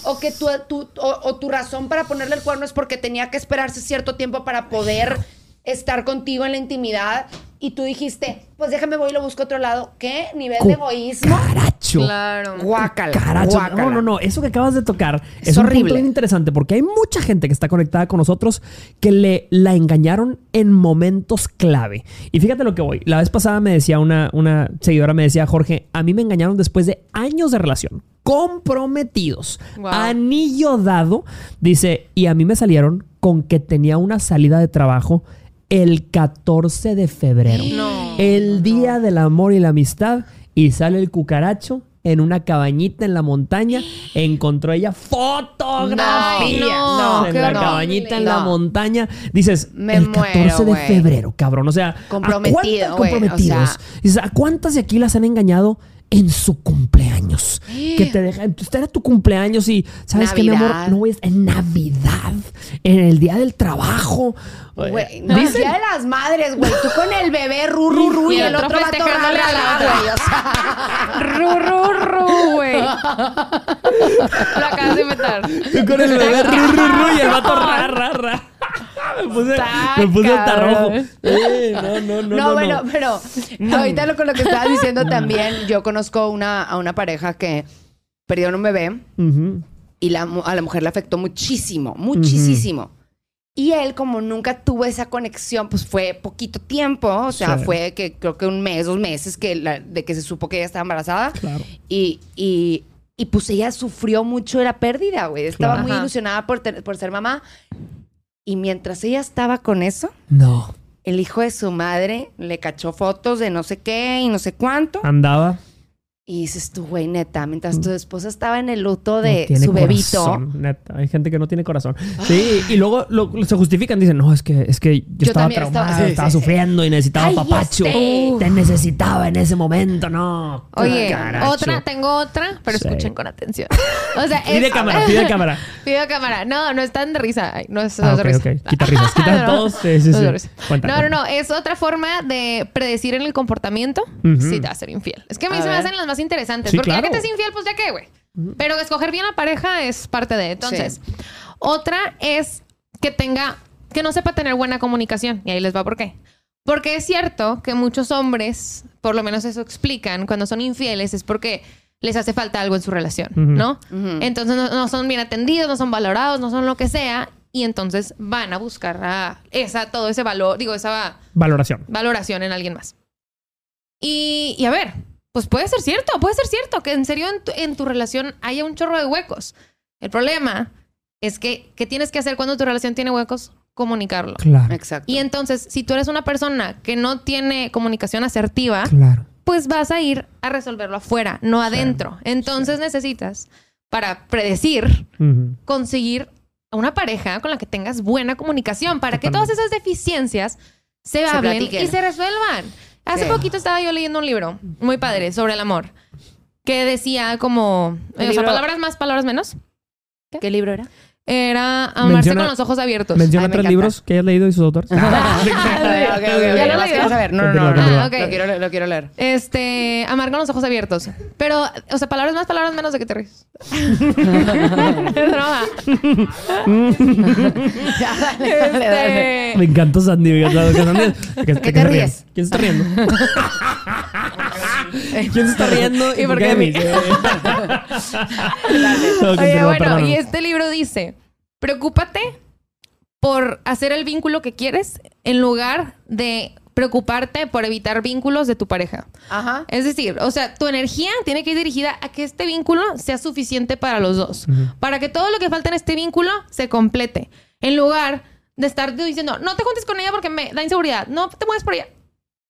[SPEAKER 2] O que tu, tu- o, o tu razón para ponerle el cuerno es porque tenía que esperarse cierto tiempo para poder estar contigo en la intimidad. Y tú dijiste, pues déjame voy y lo busco a otro lado. ¿Qué nivel de egoísmo?
[SPEAKER 1] Caracho.
[SPEAKER 3] Claro.
[SPEAKER 2] Guácala.
[SPEAKER 1] Caracho.
[SPEAKER 2] guácala.
[SPEAKER 1] No, no, no. Eso que acabas de tocar es,
[SPEAKER 2] Es
[SPEAKER 1] un
[SPEAKER 2] horrible.
[SPEAKER 1] punto interesante porque hay mucha gente que está conectada con nosotros que le la engañaron en momentos clave. Y fíjate lo que voy. La vez pasada me decía una, una seguidora, me decía, Jorge, a mí me engañaron después de años de relación. Comprometidos.
[SPEAKER 3] Wow.
[SPEAKER 1] Anillo dado. Dice, y a mí me salieron con que tenía una salida de trabajo el 14 de febrero.
[SPEAKER 3] No,
[SPEAKER 1] el día del amor y la amistad. Y sale el cucaracho en una cabañita en la montaña. Encontró ella fotografías
[SPEAKER 3] No, no,
[SPEAKER 1] en la cabañita en la montaña. Dices,
[SPEAKER 2] Me
[SPEAKER 1] el 14
[SPEAKER 2] muero,
[SPEAKER 1] de febrero, cabrón. O sea, ¿a
[SPEAKER 2] Comprometido, o
[SPEAKER 1] comprometidos.
[SPEAKER 2] sea.
[SPEAKER 1] Dices, ¿a cuántas de aquí las han engañado? En su cumpleaños. Que te dejan. Usted era tu cumpleaños y, ¿sabes qué, mi amor? No voy a- En Navidad. En el día del trabajo.
[SPEAKER 2] Güey, no, el día de las madres, güey. Tú con el bebé, ru, ru, ru, y,
[SPEAKER 3] Y el otro
[SPEAKER 2] vato
[SPEAKER 3] festejándole
[SPEAKER 2] ra,
[SPEAKER 3] a la otra.
[SPEAKER 2] güey. O sea,
[SPEAKER 3] Ru, ru, ru, güey. Lo acabas de inventar.
[SPEAKER 1] Tú con el bebé ru, ru, ru, y el vato ra, ra, ra. Me puse, me puse hasta
[SPEAKER 3] cabrón.
[SPEAKER 1] rojo. Eh, no, no, no,
[SPEAKER 2] no,
[SPEAKER 1] no.
[SPEAKER 2] bueno,
[SPEAKER 1] no.
[SPEAKER 2] pero ahorita lo, con lo que estabas diciendo también, yo conozco una, a una pareja que perdieron un bebé
[SPEAKER 1] Ujú.
[SPEAKER 2] y la, mu- a la mujer le afectó muchísimo, muchísimo. Y él, como nunca tuvo esa conexión, pues fue poquito tiempo, o sea,
[SPEAKER 1] Sí.
[SPEAKER 2] fue que creo que un mes, dos meses que la- de que se supo que ella estaba embarazada.
[SPEAKER 1] Claro.
[SPEAKER 2] Y, y, y pues ella sufrió mucho de la pérdida, güey. Estaba
[SPEAKER 1] Claro.
[SPEAKER 2] muy
[SPEAKER 3] Ajá.
[SPEAKER 2] ilusionada por, ter- por ser mamá. Y mientras ella estaba con eso,
[SPEAKER 1] No.
[SPEAKER 2] el hijo de su madre le cachó fotos de no sé qué y no sé cuánto.
[SPEAKER 1] Andaba.
[SPEAKER 2] Y dices tú, güey, neta, mientras tu esposa estaba en el luto
[SPEAKER 1] no
[SPEAKER 2] de
[SPEAKER 1] tiene
[SPEAKER 2] su bebito.
[SPEAKER 1] corazón, neta. Hay gente que no tiene corazón. Sí, y luego lo- se justifican. Dicen, no, es que, es que yo,
[SPEAKER 2] Yo
[SPEAKER 1] estaba
[SPEAKER 2] también estaba-
[SPEAKER 1] traumada,
[SPEAKER 2] sí,
[SPEAKER 1] estaba
[SPEAKER 2] sí, sí.
[SPEAKER 1] sufriendo y necesitaba
[SPEAKER 2] Ay,
[SPEAKER 1] papacho.
[SPEAKER 2] este.
[SPEAKER 1] Te necesitaba en ese momento, no.
[SPEAKER 3] Oye,
[SPEAKER 1] Caracho.
[SPEAKER 3] otra, tengo otra, pero
[SPEAKER 1] Sí.
[SPEAKER 3] escuchen con atención. O sea,
[SPEAKER 1] Pide
[SPEAKER 3] es-
[SPEAKER 1] cámara, pide cámara.
[SPEAKER 3] Pido cámara. No, no es tan de risa. Ay, no es,
[SPEAKER 1] Ah,
[SPEAKER 3] es de
[SPEAKER 1] ok,
[SPEAKER 3] risa.
[SPEAKER 1] ok. Quita risas, quita
[SPEAKER 3] No,
[SPEAKER 1] todos. Sí, sí,
[SPEAKER 3] no es de
[SPEAKER 1] sí.
[SPEAKER 3] risa.
[SPEAKER 1] Cuenta,
[SPEAKER 3] no, no,
[SPEAKER 1] cuenta.
[SPEAKER 3] no. Es otra forma de predecir en el comportamiento si te va a ser infiel. Es que a mí
[SPEAKER 2] A
[SPEAKER 3] se me hacen las más interesantes.
[SPEAKER 1] Sí,
[SPEAKER 3] porque ya
[SPEAKER 1] claro.
[SPEAKER 3] que te es infiel, pues ya qué, güey. Pero escoger bien la pareja es parte de. Entonces,
[SPEAKER 2] Sí.
[SPEAKER 3] otra es que tenga, que no sepa tener buena comunicación. Y ahí les va por qué. Porque es cierto que muchos hombres, por lo menos eso explican, cuando son infieles es porque les hace falta algo en su relación. ¿no? Entonces no, no son bien atendidos, no son valorados, no son lo que sea. Y entonces van a buscar a esa, todo ese valor, digo, esa
[SPEAKER 1] Valoración.
[SPEAKER 3] valoración en alguien más. Y, y a ver, pues puede ser cierto, puede ser cierto que en serio en tu, en tu relación haya un chorro de huecos. El problema es que, ¿qué tienes que hacer cuando tu relación tiene huecos? Comunicarlo.
[SPEAKER 1] Claro.
[SPEAKER 2] Exacto.
[SPEAKER 3] Y entonces, si tú eres una persona que no tiene comunicación asertiva,
[SPEAKER 1] Claro.
[SPEAKER 3] pues vas a ir a resolverlo afuera, no adentro. Entonces necesitas, para predecir, conseguir a una pareja con la que tengas buena comunicación, para que todas esas deficiencias se,
[SPEAKER 2] Se
[SPEAKER 3] hablen
[SPEAKER 2] platiquen.
[SPEAKER 3] y se resuelvan. Hace poquito estaba yo leyendo un libro muy padre sobre el amor que decía como, o sea,
[SPEAKER 2] libro-
[SPEAKER 3] palabras más, palabras menos.
[SPEAKER 2] ¿Qué libro era?
[SPEAKER 3] Era amarse
[SPEAKER 1] Menciona-
[SPEAKER 3] con los ojos abiertos.
[SPEAKER 1] Menciona
[SPEAKER 2] Ay, me
[SPEAKER 1] tres
[SPEAKER 2] encanta.
[SPEAKER 1] libros que hayas leído y sus autores.
[SPEAKER 2] No, no, no.
[SPEAKER 3] Ah, ok.
[SPEAKER 2] Lo, quiero, lo quiero leer.
[SPEAKER 3] Este, amar con los ojos abiertos. Pero, o sea, palabras más, palabras menos de que te ríes. Es broma.
[SPEAKER 2] Ya, dale, dale, dale.
[SPEAKER 3] Este,
[SPEAKER 1] Me encanta Sandy.
[SPEAKER 2] ¿Qué te
[SPEAKER 1] ríe.
[SPEAKER 2] ríes?
[SPEAKER 1] ¿Quién se está riendo? ¿Quién se está riendo?
[SPEAKER 3] ¿Y por qué
[SPEAKER 1] de mí?
[SPEAKER 3] Oye, bueno, y este libro dice, preocúpate por hacer el vínculo que quieres en lugar de preocuparte por evitar vínculos de tu pareja.
[SPEAKER 2] Ajá.
[SPEAKER 3] Es decir, o sea, tu energía tiene que ir dirigida a que este vínculo sea suficiente para los dos. Para que todo lo que falta en este vínculo se complete. En lugar de estar diciendo, no te juntes con ella porque me da inseguridad. No te mueves por ella.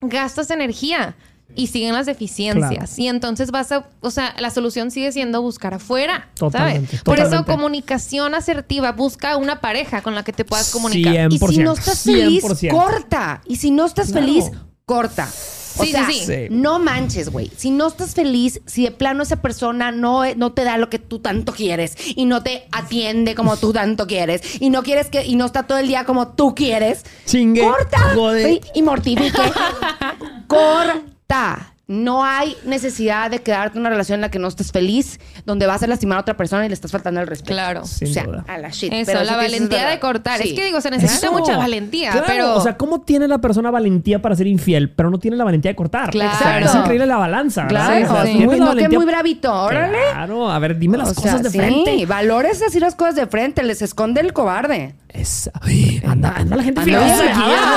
[SPEAKER 3] Gastas energía y siguen las deficiencias. Y entonces vas a, o sea, la solución sigue siendo buscar afuera.
[SPEAKER 1] Totalmente,
[SPEAKER 3] ¿sabes? Por eso comunicación asertiva. Busca una pareja con la que te puedas comunicar.
[SPEAKER 1] 100%.
[SPEAKER 2] Y si no estás feliz,
[SPEAKER 1] 100%.
[SPEAKER 2] corta. Y si no estás
[SPEAKER 1] Claro.
[SPEAKER 2] feliz, corta. O
[SPEAKER 3] Sí,
[SPEAKER 2] sea,
[SPEAKER 3] sí, sí.
[SPEAKER 1] Sí.
[SPEAKER 2] no manches, güey. Si no estás feliz, si de plano esa persona no, no te da lo que tú tanto quieres y no te atiende como tú tanto quieres y no quieres que y no está todo el día como tú quieres,
[SPEAKER 1] Chingue.
[SPEAKER 2] corta
[SPEAKER 1] Jode.
[SPEAKER 2] y mortifique. corta. 大 No hay necesidad de quedarte en una relación en la que no estés feliz, donde vas a lastimar a otra persona y le estás faltando el respeto.
[SPEAKER 3] Claro.
[SPEAKER 1] Sin
[SPEAKER 2] o sea,
[SPEAKER 1] duda.
[SPEAKER 2] a la shit.
[SPEAKER 3] Eso,
[SPEAKER 2] Pero
[SPEAKER 3] la
[SPEAKER 2] es
[SPEAKER 3] valentía de cortar.
[SPEAKER 2] Sí.
[SPEAKER 3] Es que digo, se necesita
[SPEAKER 1] Eso.
[SPEAKER 3] mucha valentía,
[SPEAKER 1] Claro,
[SPEAKER 3] pero...
[SPEAKER 1] O sea, ¿cómo tiene la persona valentía para ser infiel, pero no tiene la valentía de cortar?
[SPEAKER 3] Claro.
[SPEAKER 1] O sea, es increíble la balanza.
[SPEAKER 2] Claro,
[SPEAKER 1] O sea,
[SPEAKER 3] sí.
[SPEAKER 2] muy, no, que
[SPEAKER 1] valentía-
[SPEAKER 2] muy bravito, órale.
[SPEAKER 1] Claro, a ver, dime las
[SPEAKER 2] O sea,
[SPEAKER 1] cosas de
[SPEAKER 2] sí,
[SPEAKER 1] frente.
[SPEAKER 2] valores así las cosas de frente, les esconde el cobarde.
[SPEAKER 1] Esa- Ay, anda, anda la gente
[SPEAKER 2] brava.
[SPEAKER 1] anda la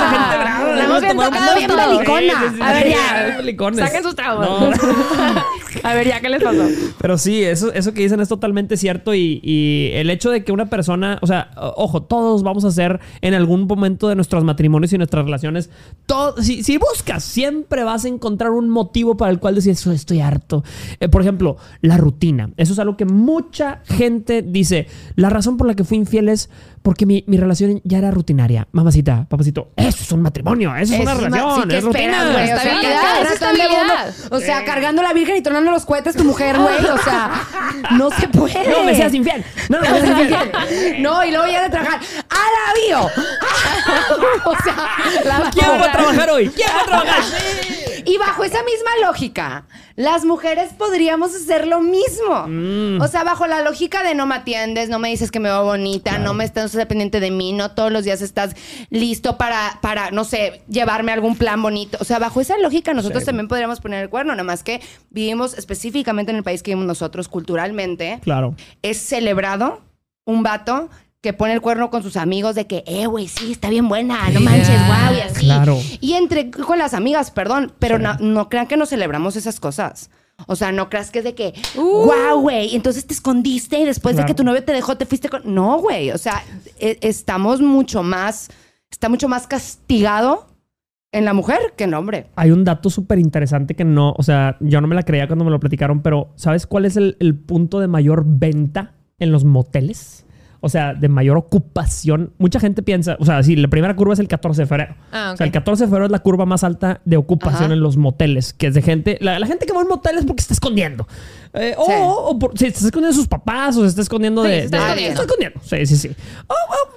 [SPEAKER 1] gente brava.
[SPEAKER 2] Andamos
[SPEAKER 1] a
[SPEAKER 2] bien bien ver, ya.
[SPEAKER 3] Saquen sus traumas.
[SPEAKER 1] No.
[SPEAKER 3] A ver, ya, ¿qué les pasó?
[SPEAKER 1] Pero sí, eso, eso que dicen es totalmente cierto y, y el hecho de que una persona, o sea, ojo, todos vamos a ser en algún momento de nuestros matrimonios y nuestras relaciones, todo, si, si buscas, siempre vas a encontrar un motivo para el cual decir, "Eso estoy harto. Eh, por ejemplo, la rutina. Eso es algo que mucha gente dice, la razón por la que fui infiel es porque mi, mi relación ya era rutinaria. Mamacita, papacito, eso es un matrimonio, eso es, una
[SPEAKER 2] Es
[SPEAKER 1] relación,
[SPEAKER 2] sí, ¿qué
[SPEAKER 1] es rutina.
[SPEAKER 2] güey? O sea,
[SPEAKER 3] Estabilidad, es
[SPEAKER 2] O sea, cargando la virgen y tronando los cohetes tu mujer, güey. O sea, no se puede.
[SPEAKER 1] No me seas infiel. No, no me seas infiel.
[SPEAKER 2] No, y luego llega de trabajar. ¡A la bio! o sea, la
[SPEAKER 1] ¿Quién va a trabajar hoy? ¿Quién va a trabajar?
[SPEAKER 2] Y bajo esa misma lógica, las mujeres podríamos hacer lo mismo.
[SPEAKER 1] Mm.
[SPEAKER 2] O sea, bajo la lógica de no me atiendes, no me dices que me veo bonita, no me estás dependiente de mí, no todos los días estás listo para, para, no sé, llevarme algún plan bonito. O sea, bajo esa lógica nosotros
[SPEAKER 1] Sí.
[SPEAKER 2] también podríamos poner el cuerno, nada más que vivimos específicamente en el país que vivimos nosotros culturalmente.
[SPEAKER 1] Claro.
[SPEAKER 2] Es celebrado un vato que pone el cuerno con sus amigos de que, eh, güey, sí, está bien buena, no manches, guau, y así.
[SPEAKER 1] Claro.
[SPEAKER 2] Y entre con las amigas, perdón, pero
[SPEAKER 1] Sí.
[SPEAKER 2] no, no crean que no celebramos esas cosas. O sea, no creas que es de que,
[SPEAKER 3] Uh.
[SPEAKER 2] guau, güey, entonces te escondiste y después de que tu novio te dejó, te fuiste con. No, güey. O sea, e- estamos mucho más, está mucho más castigado en la mujer que en el hombre.
[SPEAKER 1] Hay un dato súper interesante que no, o sea, yo no me la creía cuando me lo platicaron, pero ¿sabes cuál es el, el punto de mayor venta en los moteles? O sea, de mayor ocupación. Mucha gente piensa, o sea, sí, la primera curva es el 14 de febrero.
[SPEAKER 3] Ah,
[SPEAKER 1] O sea, el
[SPEAKER 3] ok.
[SPEAKER 1] 14 de febrero es la curva más alta de ocupación
[SPEAKER 2] Ajá.
[SPEAKER 1] en los moteles, que es de gente, la, la gente que va a un motel es porque se está escondiendo. Eh, o,
[SPEAKER 2] Sí.
[SPEAKER 1] o por- si se está escondiendo de sus papás o se está escondiendo
[SPEAKER 3] Sí,
[SPEAKER 1] de...
[SPEAKER 3] se está
[SPEAKER 1] de-
[SPEAKER 3] escondiendo.
[SPEAKER 1] se está escondiendo. Sí, sí, sí. O,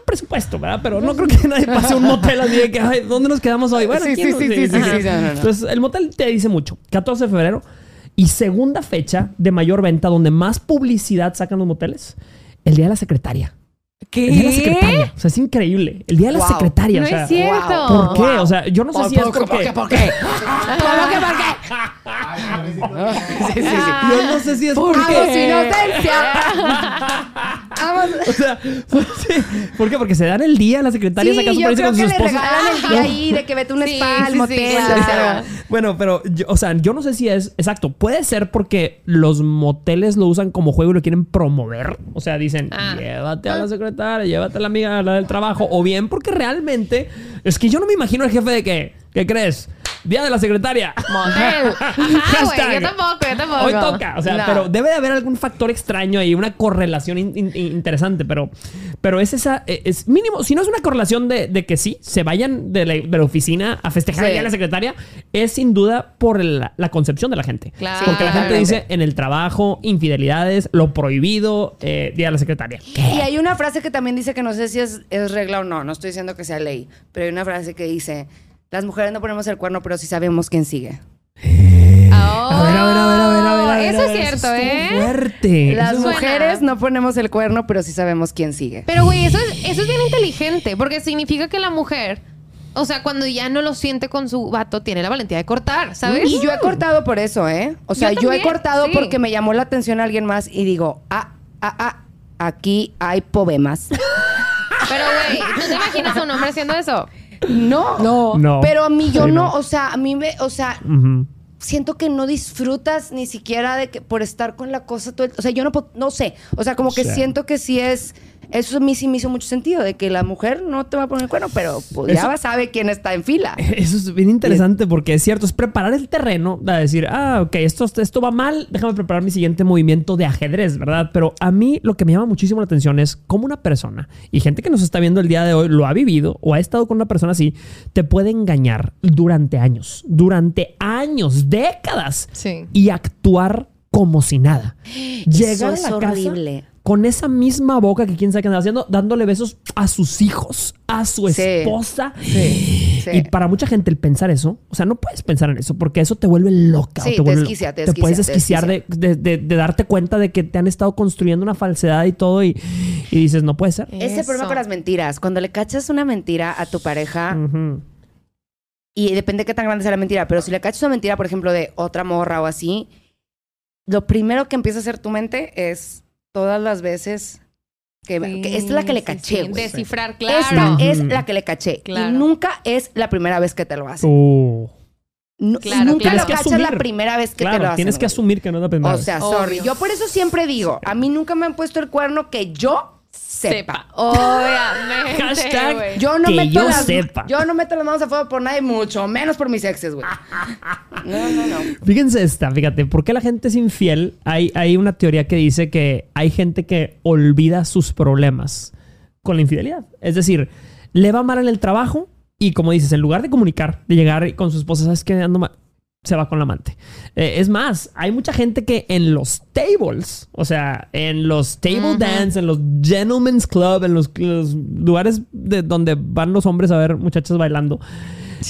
[SPEAKER 1] presupuesto, ¿verdad? Pero no creo que nadie pase a un motel así de que, ay, ¿dónde nos quedamos hoy? Bueno,
[SPEAKER 2] Sí, sí,
[SPEAKER 1] no-
[SPEAKER 2] sí, sí, sí, no, no.
[SPEAKER 1] Entonces, el motel te dice mucho. 14 de febrero. Y segunda fecha de mayor venta, donde más publicidad sacan los moteles, el día de la secretaria.
[SPEAKER 3] ¿Qué?
[SPEAKER 1] El día de la secretaria. O sea, es increíble. El día de la
[SPEAKER 2] Wow.
[SPEAKER 1] secretaria.
[SPEAKER 3] No
[SPEAKER 1] o sea,
[SPEAKER 3] es cierto.
[SPEAKER 1] ¿Por qué?
[SPEAKER 2] Wow.
[SPEAKER 1] O sea, yo no sé
[SPEAKER 2] ¿Por,
[SPEAKER 1] si es
[SPEAKER 2] por- por qué? ¿Por qué? ¿Cómo que por qué? Sí, sí, sí.
[SPEAKER 1] Yo no sé si es
[SPEAKER 2] ¡Vamos,
[SPEAKER 1] porque...
[SPEAKER 2] inocencia! Vamos.
[SPEAKER 1] O sea, sí. ¿por qué? Porque se dan el día la secretaria
[SPEAKER 2] Sí,
[SPEAKER 1] saca su
[SPEAKER 2] creo
[SPEAKER 1] con
[SPEAKER 2] que regalan el día ahí de que vete a un
[SPEAKER 3] Sí,
[SPEAKER 2] spa,
[SPEAKER 3] sí,
[SPEAKER 2] al
[SPEAKER 3] sí,
[SPEAKER 2] motel,
[SPEAKER 3] claro.
[SPEAKER 1] Bueno, pero, yo- o sea, yo no sé si es exacto. Puede ser porque los moteles lo usan como juego y lo quieren promover. O sea, dicen,
[SPEAKER 3] Ah.
[SPEAKER 1] llévate a la secretaria, llévate a la amiga a la del trabajo. O bien porque realmente es que yo no me imagino el jefe de que, ¿qué crees? Día de la secretaria.
[SPEAKER 3] Motel. Ajá,
[SPEAKER 1] Hashtag.
[SPEAKER 3] güey. Yo tampoco, yo tampoco.
[SPEAKER 1] Hoy toca. O sea,
[SPEAKER 2] No.
[SPEAKER 1] pero debe de haber algún factor extraño y una correlación in- in- interesante. Pero, Pero es esa, eh, es mínimo, si no es una correlación de, de que sí, se vayan de la, de la oficina a festejar el día de la secretaria, es sin duda por la concepción de la gente.
[SPEAKER 3] Claro.
[SPEAKER 1] Porque la gente dice en el trabajo, infidelidades, lo prohibido, eh, día de la secretaria.
[SPEAKER 2] Y hay una frase que también dice que no sé si es, es regla o no, no estoy diciendo que sea ley, pero hay una frase que dice, las mujeres no ponemos el cuerno, pero sí sabemos quién sigue.
[SPEAKER 1] A ver, a ver, a ver, a ver, a ver, a ver.
[SPEAKER 3] Eso
[SPEAKER 1] a
[SPEAKER 3] es cierto,
[SPEAKER 1] estuvo
[SPEAKER 3] ¿eh?
[SPEAKER 1] Fuerte.
[SPEAKER 2] Las mujeres no ponemos el cuerno, pero sí sabemos quién sigue.
[SPEAKER 3] Pero, güey, eso es, eso es bien inteligente, porque significa que la mujer, o sea, cuando ya no lo siente con su vato, tiene la valentía de cortar, ¿sabes?
[SPEAKER 2] Y yo he cortado por eso, ¿eh? O sea,
[SPEAKER 3] Yo
[SPEAKER 2] yo, he cortado
[SPEAKER 3] sí.
[SPEAKER 2] porque me llamó la atención alguien más y digo, ah, ah, ah, aquí hay poemas.
[SPEAKER 3] Pero, güey, ¿tú te imaginas a un hombre haciendo eso?
[SPEAKER 2] No,
[SPEAKER 1] No. No.
[SPEAKER 2] Pero a mí yo
[SPEAKER 1] Sí,
[SPEAKER 2] no,
[SPEAKER 1] no.
[SPEAKER 2] o sea, a mí me, o sea, siento que no disfrutas ni siquiera de que por estar con la cosa todo el- o sea, yo no puedo- no sé, o sea, como que
[SPEAKER 1] Sí.
[SPEAKER 2] siento que sí es eso a mí sí me hizo mucho sentido de que la mujer no te va a poner el cuerno, pero pues,
[SPEAKER 1] Eso-
[SPEAKER 2] ya sabe quién está en fila.
[SPEAKER 1] Eso es bien interesante porque es cierto, es preparar el terreno, a decir, ah, ok, esto, esto va mal, déjame preparar mi siguiente movimiento de ajedrez, ¿verdad? Pero a mí lo que me llama muchísimo la atención es cómo una persona, y gente que nos está viendo el día de hoy lo ha vivido o ha estado con una persona así, te puede engañar durante años, durante años, décadas,
[SPEAKER 3] Sí.
[SPEAKER 1] y actuar como si nada. Llegar
[SPEAKER 2] es
[SPEAKER 1] a la
[SPEAKER 2] horrible.
[SPEAKER 1] casa con esa misma boca que quién sabe qué anda haciendo, dándole besos a sus hijos, a su
[SPEAKER 2] Sí.
[SPEAKER 1] esposa.
[SPEAKER 2] Sí, sí.
[SPEAKER 1] Y para mucha gente el pensar eso, o sea, no puedes pensar en eso porque eso te vuelve loca.
[SPEAKER 2] Sí,
[SPEAKER 1] te,
[SPEAKER 2] te
[SPEAKER 1] vuelve-
[SPEAKER 2] desquicia, te
[SPEAKER 1] puedes
[SPEAKER 2] desquicia, te
[SPEAKER 1] desquiciar de, de- de- de darte cuenta de que te han estado construyendo una falsedad y todo y, y dices, no puede ser.
[SPEAKER 2] Ese
[SPEAKER 3] Eso.
[SPEAKER 2] problema con las mentiras, cuando le cachas una mentira a tu pareja y depende de qué tan grande sea la mentira, pero si le cachas una mentira, por ejemplo, de otra morra o así, lo primero que empieza a hacer tu mente es todas las veces que,
[SPEAKER 3] Sí,
[SPEAKER 2] que esta es la que le caché,
[SPEAKER 3] sí. Descifrar,
[SPEAKER 2] Esta
[SPEAKER 3] claro.
[SPEAKER 1] Ujú.
[SPEAKER 2] es la que le caché.
[SPEAKER 3] Claro.
[SPEAKER 2] Y nunca es la primera vez que te lo hacen.
[SPEAKER 1] Uh,
[SPEAKER 2] No-
[SPEAKER 3] Claro,
[SPEAKER 2] nunca
[SPEAKER 3] claro.
[SPEAKER 2] lo cachas la primera vez que
[SPEAKER 1] claro,
[SPEAKER 2] te lo hacen.
[SPEAKER 1] tienes que asumir que no es la primera
[SPEAKER 2] O
[SPEAKER 1] vez.
[SPEAKER 2] sea, sorry. Yo por eso siempre digo, a mí nunca me han puesto el cuerno que yo sepa.
[SPEAKER 3] Obviamente.
[SPEAKER 1] Hashtag
[SPEAKER 3] güey.
[SPEAKER 2] Yo no
[SPEAKER 1] Que
[SPEAKER 2] meto
[SPEAKER 1] yo
[SPEAKER 2] las,
[SPEAKER 1] sepa.
[SPEAKER 2] Yo no meto las manos a fuego por nadie, mucho menos por mis exes, güey. No, no, no.
[SPEAKER 1] Fíjense esta, fíjate, ¿por qué la gente es infiel? Hay, hay una teoría que dice que hay gente que olvida sus problemas con la infidelidad. Es decir, le va mal en el trabajo y como dices, en lugar de comunicar, de llegar con su esposa, ¿sabes qué? Ando mal", Se va con la amante. Eh, es más, hay mucha gente que en los tables, o sea, en los table dance, en los gentlemen's club, en los, los lugares de donde van los hombres a ver muchachas bailando,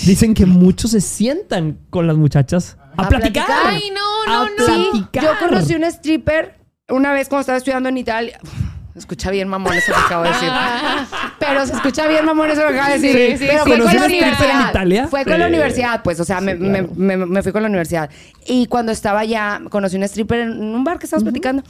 [SPEAKER 1] dicen que muchos se sientan con las muchachas a,
[SPEAKER 2] A
[SPEAKER 1] platicar.
[SPEAKER 2] platicar.
[SPEAKER 3] Ay, no,
[SPEAKER 1] A
[SPEAKER 3] no, no.
[SPEAKER 1] platicar.
[SPEAKER 2] Yo conocí un stripper una vez cuando estaba estudiando en Italia. Se escucha bien mamón eso que acabo de decir. Pero se escucha bien mamón eso que acabo de decir.
[SPEAKER 1] Sí, sí,
[SPEAKER 2] Pero
[SPEAKER 1] sí.
[SPEAKER 2] fue con
[SPEAKER 1] ¿Conocí
[SPEAKER 2] la
[SPEAKER 1] un stripper en
[SPEAKER 2] universidad.
[SPEAKER 1] Italia?
[SPEAKER 2] Fue con la universidad, pues. O sea, me,
[SPEAKER 1] Sí, claro.
[SPEAKER 2] me- me- me fui con la universidad. Y cuando estaba allá, conocí un stripper en un bar que estábamos platicando.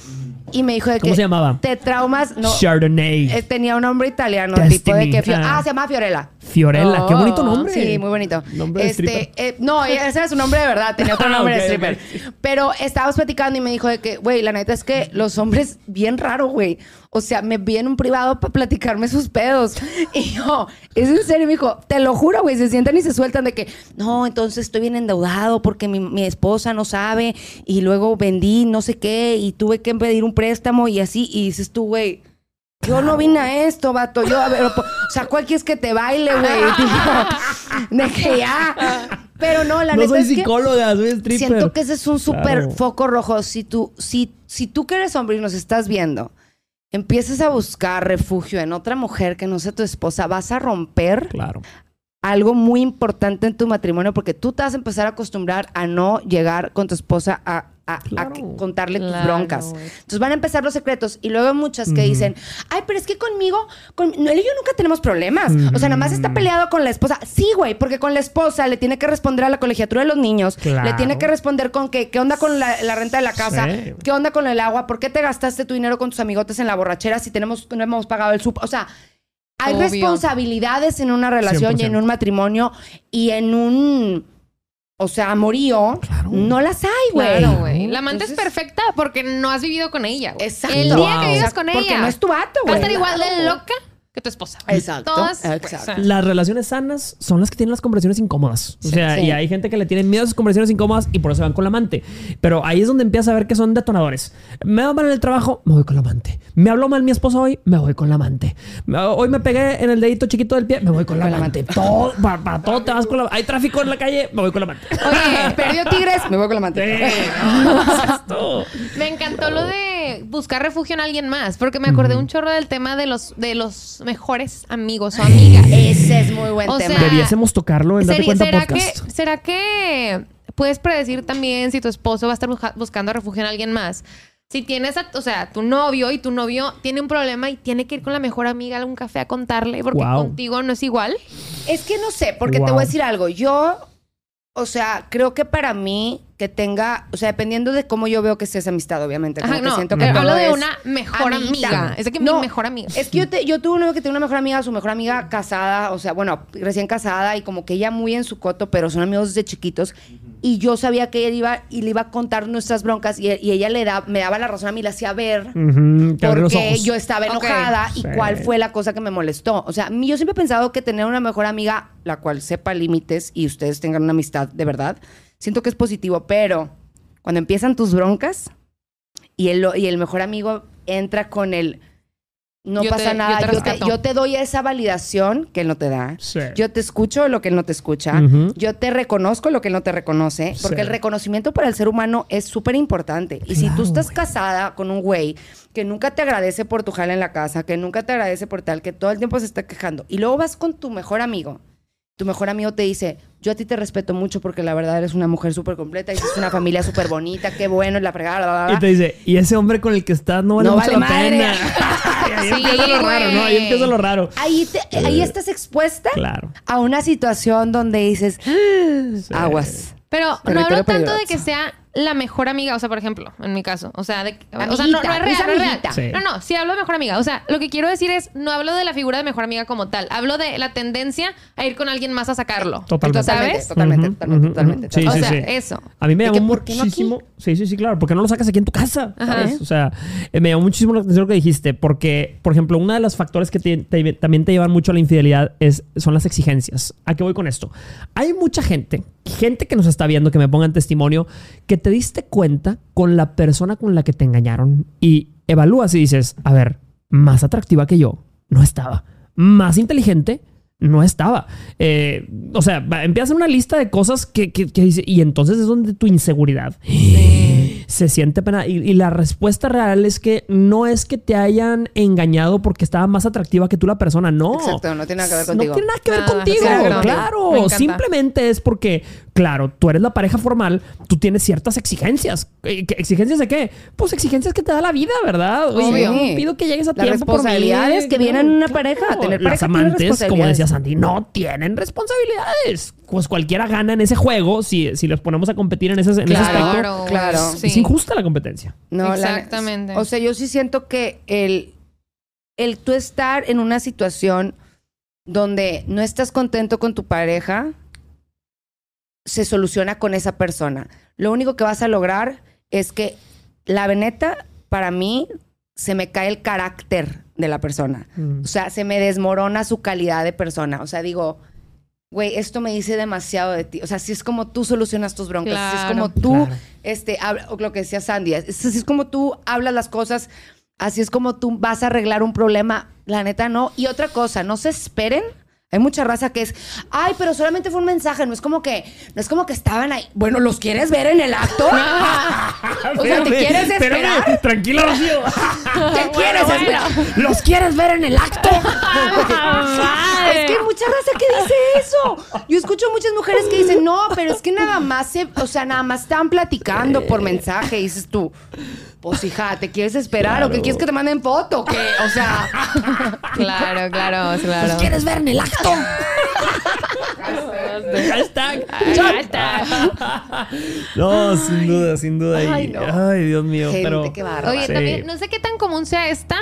[SPEAKER 2] Y me dijo de que...
[SPEAKER 1] ¿Cómo se llamaba?
[SPEAKER 2] Te traumas... No,
[SPEAKER 1] Chardonnay.
[SPEAKER 2] eh, tenía un nombre italiano,
[SPEAKER 1] Destiny.
[SPEAKER 2] tipo de que...
[SPEAKER 1] Ah.
[SPEAKER 2] ah, se llama Fiorella.
[SPEAKER 1] Fiorella, qué
[SPEAKER 3] Oh,
[SPEAKER 1] bonito nombre.
[SPEAKER 2] Sí, muy bonito.
[SPEAKER 1] Nombre de
[SPEAKER 2] este,
[SPEAKER 1] stripper.
[SPEAKER 2] eh, no, ese era su nombre de verdad, tenía otro
[SPEAKER 1] Ah,
[SPEAKER 2] nombre de stripper. Pero estábamos platicando y me dijo de que, güey, la neta es que los hombres, bien raro, güey. O sea, me vi en un privado para platicarme sus pedos. Y yo, es en serio, me dijo, te lo juro, güey, se sientan y se sueltan de que, no, entonces estoy bien endeudado porque mi, mi esposa no sabe y luego vendí no sé qué y tuve que pedir un préstamo y así. Y dices tú, güey. Yo no vine a esto, vato. Yo, a ver, o sea, ¿cuál quieres que te baile, güey? De que ya. Pero no, la
[SPEAKER 1] no
[SPEAKER 2] neta
[SPEAKER 1] soy
[SPEAKER 2] es que
[SPEAKER 1] psicóloga, soy stripper.
[SPEAKER 2] siento que ese es un súper
[SPEAKER 1] Claro.
[SPEAKER 2] foco rojo. Si tú, si, si tú que eres hombre y nos estás viendo, empiezas a buscar refugio en otra mujer que no sea tu esposa, vas a romper
[SPEAKER 1] Claro.
[SPEAKER 2] algo muy importante en tu matrimonio porque tú te vas a empezar a acostumbrar a no llegar con tu esposa a, a-
[SPEAKER 1] Claro.
[SPEAKER 2] contarle tus broncas. Entonces van a empezar los secretos y luego hay muchas que dicen, ay, pero es que conmigo, con, él y yo nunca tenemos problemas. O sea, nada más está peleado con la esposa. Sí, güey, porque con la esposa le tiene que responder a la colegiatura de los niños,
[SPEAKER 1] Claro.
[SPEAKER 2] le tiene que responder con que, qué onda con la, la renta de la casa,
[SPEAKER 1] Sí.
[SPEAKER 2] qué onda con el agua, por qué te gastaste tu dinero con tus amigotes en la borrachera si tenemos, no hemos pagado el sub. O sea, hay
[SPEAKER 3] Obvio.
[SPEAKER 2] responsabilidades en una relación y en
[SPEAKER 1] 100%.
[SPEAKER 2] un matrimonio y en un, o sea, amorío.
[SPEAKER 1] Claro.
[SPEAKER 2] No las hay, güey.
[SPEAKER 3] Claro, güey. La amante es perfecta porque no has vivido con ella, güey.
[SPEAKER 2] Exacto.
[SPEAKER 3] El día
[SPEAKER 1] Wow.
[SPEAKER 3] que vivas
[SPEAKER 2] Exacto,
[SPEAKER 3] con ella.
[SPEAKER 2] Porque no es tu vato,
[SPEAKER 3] Va a
[SPEAKER 2] güey.
[SPEAKER 3] estar igual de loca que tu esposa.
[SPEAKER 2] Exacto,
[SPEAKER 3] Todas, pues,
[SPEAKER 2] exacto.
[SPEAKER 1] Las relaciones sanas son las que tienen las conversaciones incómodas. O sea,
[SPEAKER 2] sí.
[SPEAKER 1] y hay gente que le tiene miedo a esas conversaciones incómodas y por eso van con la amante. Pero ahí es donde empieza a ver que son detonadores. Me va mal en el trabajo, me voy con la amante. Me habló mal mi esposo hoy, me voy con la amante. Hoy me pegué en el dedito chiquito del pie, me voy con la amante. Todo, para, para todo te vas con la Hay tráfico en la calle, me voy con la amante.
[SPEAKER 2] Oye, perdió Tigres, me voy con la amante.
[SPEAKER 3] Me encantó lo de buscar refugio en alguien más, porque me acordé un chorro del tema de los, de los mejores amigos o amigas.
[SPEAKER 2] Ese es muy buen
[SPEAKER 3] O
[SPEAKER 2] tema.
[SPEAKER 3] sea,
[SPEAKER 1] Debiésemos tocarlo en Date Cuenta
[SPEAKER 3] ¿será,
[SPEAKER 1] Podcast.
[SPEAKER 3] que, ¿Será que puedes predecir también si tu esposo va a estar busca- buscando refugio en alguien más? Si tienes, a, o sea, tu novio y tu novio tiene un problema y tiene que ir con la mejor amiga a un café a contarle porque
[SPEAKER 1] Wow.
[SPEAKER 3] contigo no es igual.
[SPEAKER 2] Es que no sé, porque te voy a decir algo. Yo, o sea, creo que para mí que tenga, o sea, dependiendo de cómo yo veo que esté esa amistad, obviamente. como
[SPEAKER 3] Ajá,
[SPEAKER 2] que
[SPEAKER 3] no,
[SPEAKER 2] siento que
[SPEAKER 3] pero hablo de una mejor
[SPEAKER 2] amiguita.
[SPEAKER 3] amiga. Es de que
[SPEAKER 2] No,
[SPEAKER 3] mi mejor amiga.
[SPEAKER 2] Es que yo, te- yo tuve un novio que tenía una mejor amiga, su mejor amiga casada, o sea, bueno, recién casada y como que ella muy en su coto, pero son amigos desde chiquitos. Y yo sabía que ella iba y le iba a contar nuestras broncas y, y ella le da, me daba la razón a mí, la hacía ver.
[SPEAKER 1] Abre los
[SPEAKER 2] Porque yo estaba enojada y
[SPEAKER 1] Sí.
[SPEAKER 2] cuál fue la cosa que me molestó. O sea, a mí- yo siempre he pensado que tener una mejor amiga, la cual sepa límites y ustedes tengan una amistad de verdad, siento que es positivo, pero cuando empiezan tus broncas y el, y el mejor amigo entra con el no
[SPEAKER 3] Yo te-
[SPEAKER 2] pasa
[SPEAKER 3] yo
[SPEAKER 2] nada,
[SPEAKER 3] te
[SPEAKER 2] yo te,
[SPEAKER 3] rescato.
[SPEAKER 2] yo te doy esa validación que él no te da.
[SPEAKER 1] Sí.
[SPEAKER 2] Yo te escucho lo que él no te escucha. Yo te reconozco lo que él no te reconoce. Porque
[SPEAKER 1] Sí.
[SPEAKER 2] el reconocimiento para el ser humano es súper importante. Y si tú estás
[SPEAKER 1] güey.
[SPEAKER 2] casada con un güey que nunca te agradece por tu jala en la casa, que nunca te agradece por tal, que todo el tiempo se está quejando, y luego vas con tu mejor amigo, tu mejor amigo te dice, yo a ti te respeto mucho porque la verdad eres una mujer súper completa, hiciste una familia súper bonita, qué bueno, es la fregada, bla, bla, bla".
[SPEAKER 1] Y te dice, y ese hombre con el que estás no vale
[SPEAKER 2] No
[SPEAKER 1] mucho
[SPEAKER 2] vale
[SPEAKER 1] la
[SPEAKER 2] madre.
[SPEAKER 1] pena. Ahí
[SPEAKER 3] Sí,
[SPEAKER 1] empieza lo raro, ¿no? Ahí empieza lo raro.
[SPEAKER 2] Ahí, te- ahí estás expuesta
[SPEAKER 1] Claro.
[SPEAKER 2] a una situación donde dices, aguas.
[SPEAKER 3] Pero no hablo tanto
[SPEAKER 2] peligroso.
[SPEAKER 3] de que sea la mejor amiga, o sea, por ejemplo, en mi caso, o sea, de, o sea,
[SPEAKER 2] Amiguita,
[SPEAKER 3] no, no es real, no es real.
[SPEAKER 2] amiguita.
[SPEAKER 1] Sí.
[SPEAKER 3] No, no, sí hablo de mejor amiga, o sea, lo que quiero decir es, no hablo de la figura de mejor amiga como tal, hablo de la tendencia a ir con alguien más a sacarlo.
[SPEAKER 1] Totalmente.
[SPEAKER 3] ¿Sabes?
[SPEAKER 2] Totalmente, totalmente, totalmente.
[SPEAKER 1] Sí,
[SPEAKER 3] o
[SPEAKER 1] sí,
[SPEAKER 3] sea,
[SPEAKER 1] sí.
[SPEAKER 3] eso.
[SPEAKER 1] A mí me
[SPEAKER 2] ¿De
[SPEAKER 1] llamó
[SPEAKER 2] no
[SPEAKER 1] muchísimo. Sí, sí, sí, claro. ¿Por qué no lo sacas aquí en tu casa?
[SPEAKER 3] Ajá.
[SPEAKER 1] ¿Sabes? O sea, eh, me llamó muchísimo la atención lo que dijiste. Porque, por ejemplo, uno de los factores que te- te- también te llevan mucho a la infidelidad es, son las exigencias. ¿A qué voy con esto? Hay mucha gente, gente que nos está viendo, que me pongan testimonio, que te diste cuenta con la persona con la que te engañaron y evalúas y dices, a ver, más atractiva que yo, no estaba. Más inteligente, no estaba. Eh, o sea, empieza una lista de cosas que, que- que dice, y entonces es donde tu inseguridad se siente pena. Y, y la respuesta real es que no es que te hayan engañado porque estaba más atractiva que tú la persona, no.
[SPEAKER 2] Exacto, no tiene nada que ver
[SPEAKER 1] No
[SPEAKER 2] contigo.
[SPEAKER 1] tiene nada que ver
[SPEAKER 3] Nada,
[SPEAKER 1] contigo,
[SPEAKER 3] claro.
[SPEAKER 1] Simplemente es porque, claro, tú eres la pareja formal, tú tienes ciertas exigencias. ¿qué- ¿Exigencias de qué? Pues exigencias que te da la vida, ¿verdad? Oye,
[SPEAKER 2] Obvio.
[SPEAKER 1] yo pido que llegues a
[SPEAKER 2] Las
[SPEAKER 1] tiempo por
[SPEAKER 2] responsabilidades que vienen en una pareja. Tener
[SPEAKER 1] Las
[SPEAKER 2] pareja tiene
[SPEAKER 1] amantes, como decía Sandy, no tienen responsabilidades. Pues cualquiera gana en ese juego si, si los ponemos a competir en ese, en ese
[SPEAKER 2] Claro,
[SPEAKER 1] aspecto.
[SPEAKER 3] Claro,
[SPEAKER 2] claro.
[SPEAKER 1] Es
[SPEAKER 3] sí.
[SPEAKER 1] injusta la competencia.
[SPEAKER 2] No, la-
[SPEAKER 3] Exactamente.
[SPEAKER 2] o sea, yo sí siento que el, el tú estar en una situación donde no estás contento con tu pareja se soluciona con esa persona. Lo único que vas a lograr es que la veneta, para mí, se me cae el carácter de la persona.
[SPEAKER 1] Mm.
[SPEAKER 2] O sea, se me desmorona su calidad de persona. O sea, digo, güey, esto me dice demasiado de ti. O sea, si es como tú solucionas tus broncas, si es
[SPEAKER 3] Claro.
[SPEAKER 2] como tú,
[SPEAKER 1] Claro.
[SPEAKER 2] este, habla- o lo que decía Sandy, así es como tú hablas las cosas, así es como tú vas a arreglar un problema. La neta, no. Y otra cosa, no se esperen. Hay mucha raza que es, ay, pero solamente fue un mensaje, no es como que, no es como que estaban ahí. Bueno, ¿los quieres ver en el acto? o sea, ¿te quieres
[SPEAKER 1] espérame.
[SPEAKER 2] esperar?
[SPEAKER 1] Tranquilo, Rocío.
[SPEAKER 2] ¿Te quieres
[SPEAKER 3] bueno.
[SPEAKER 2] esperar?
[SPEAKER 1] ¿Los quieres ver en el acto?
[SPEAKER 2] Es que hay mucha raza que dice eso. Yo escucho muchas mujeres que dicen, no, pero es que nada más se, o sea, nada más están platicando por mensaje. Dices tú, pues hija, ¿te quieres esperar o qué
[SPEAKER 1] Claro.
[SPEAKER 2] quieres que te manden foto? ¿Qué? O sea,
[SPEAKER 3] Claro, claro, claro.
[SPEAKER 1] ¿Los quieres ver en el acto? Hashtag. No, sin duda, sin duda.
[SPEAKER 2] Ay,
[SPEAKER 1] Ay,
[SPEAKER 2] no.
[SPEAKER 1] Dios mío.
[SPEAKER 2] Gente,
[SPEAKER 1] pero,
[SPEAKER 2] qué bárbaro.
[SPEAKER 3] Oye,
[SPEAKER 1] Sí.
[SPEAKER 3] también, no sé qué tan común sea esta,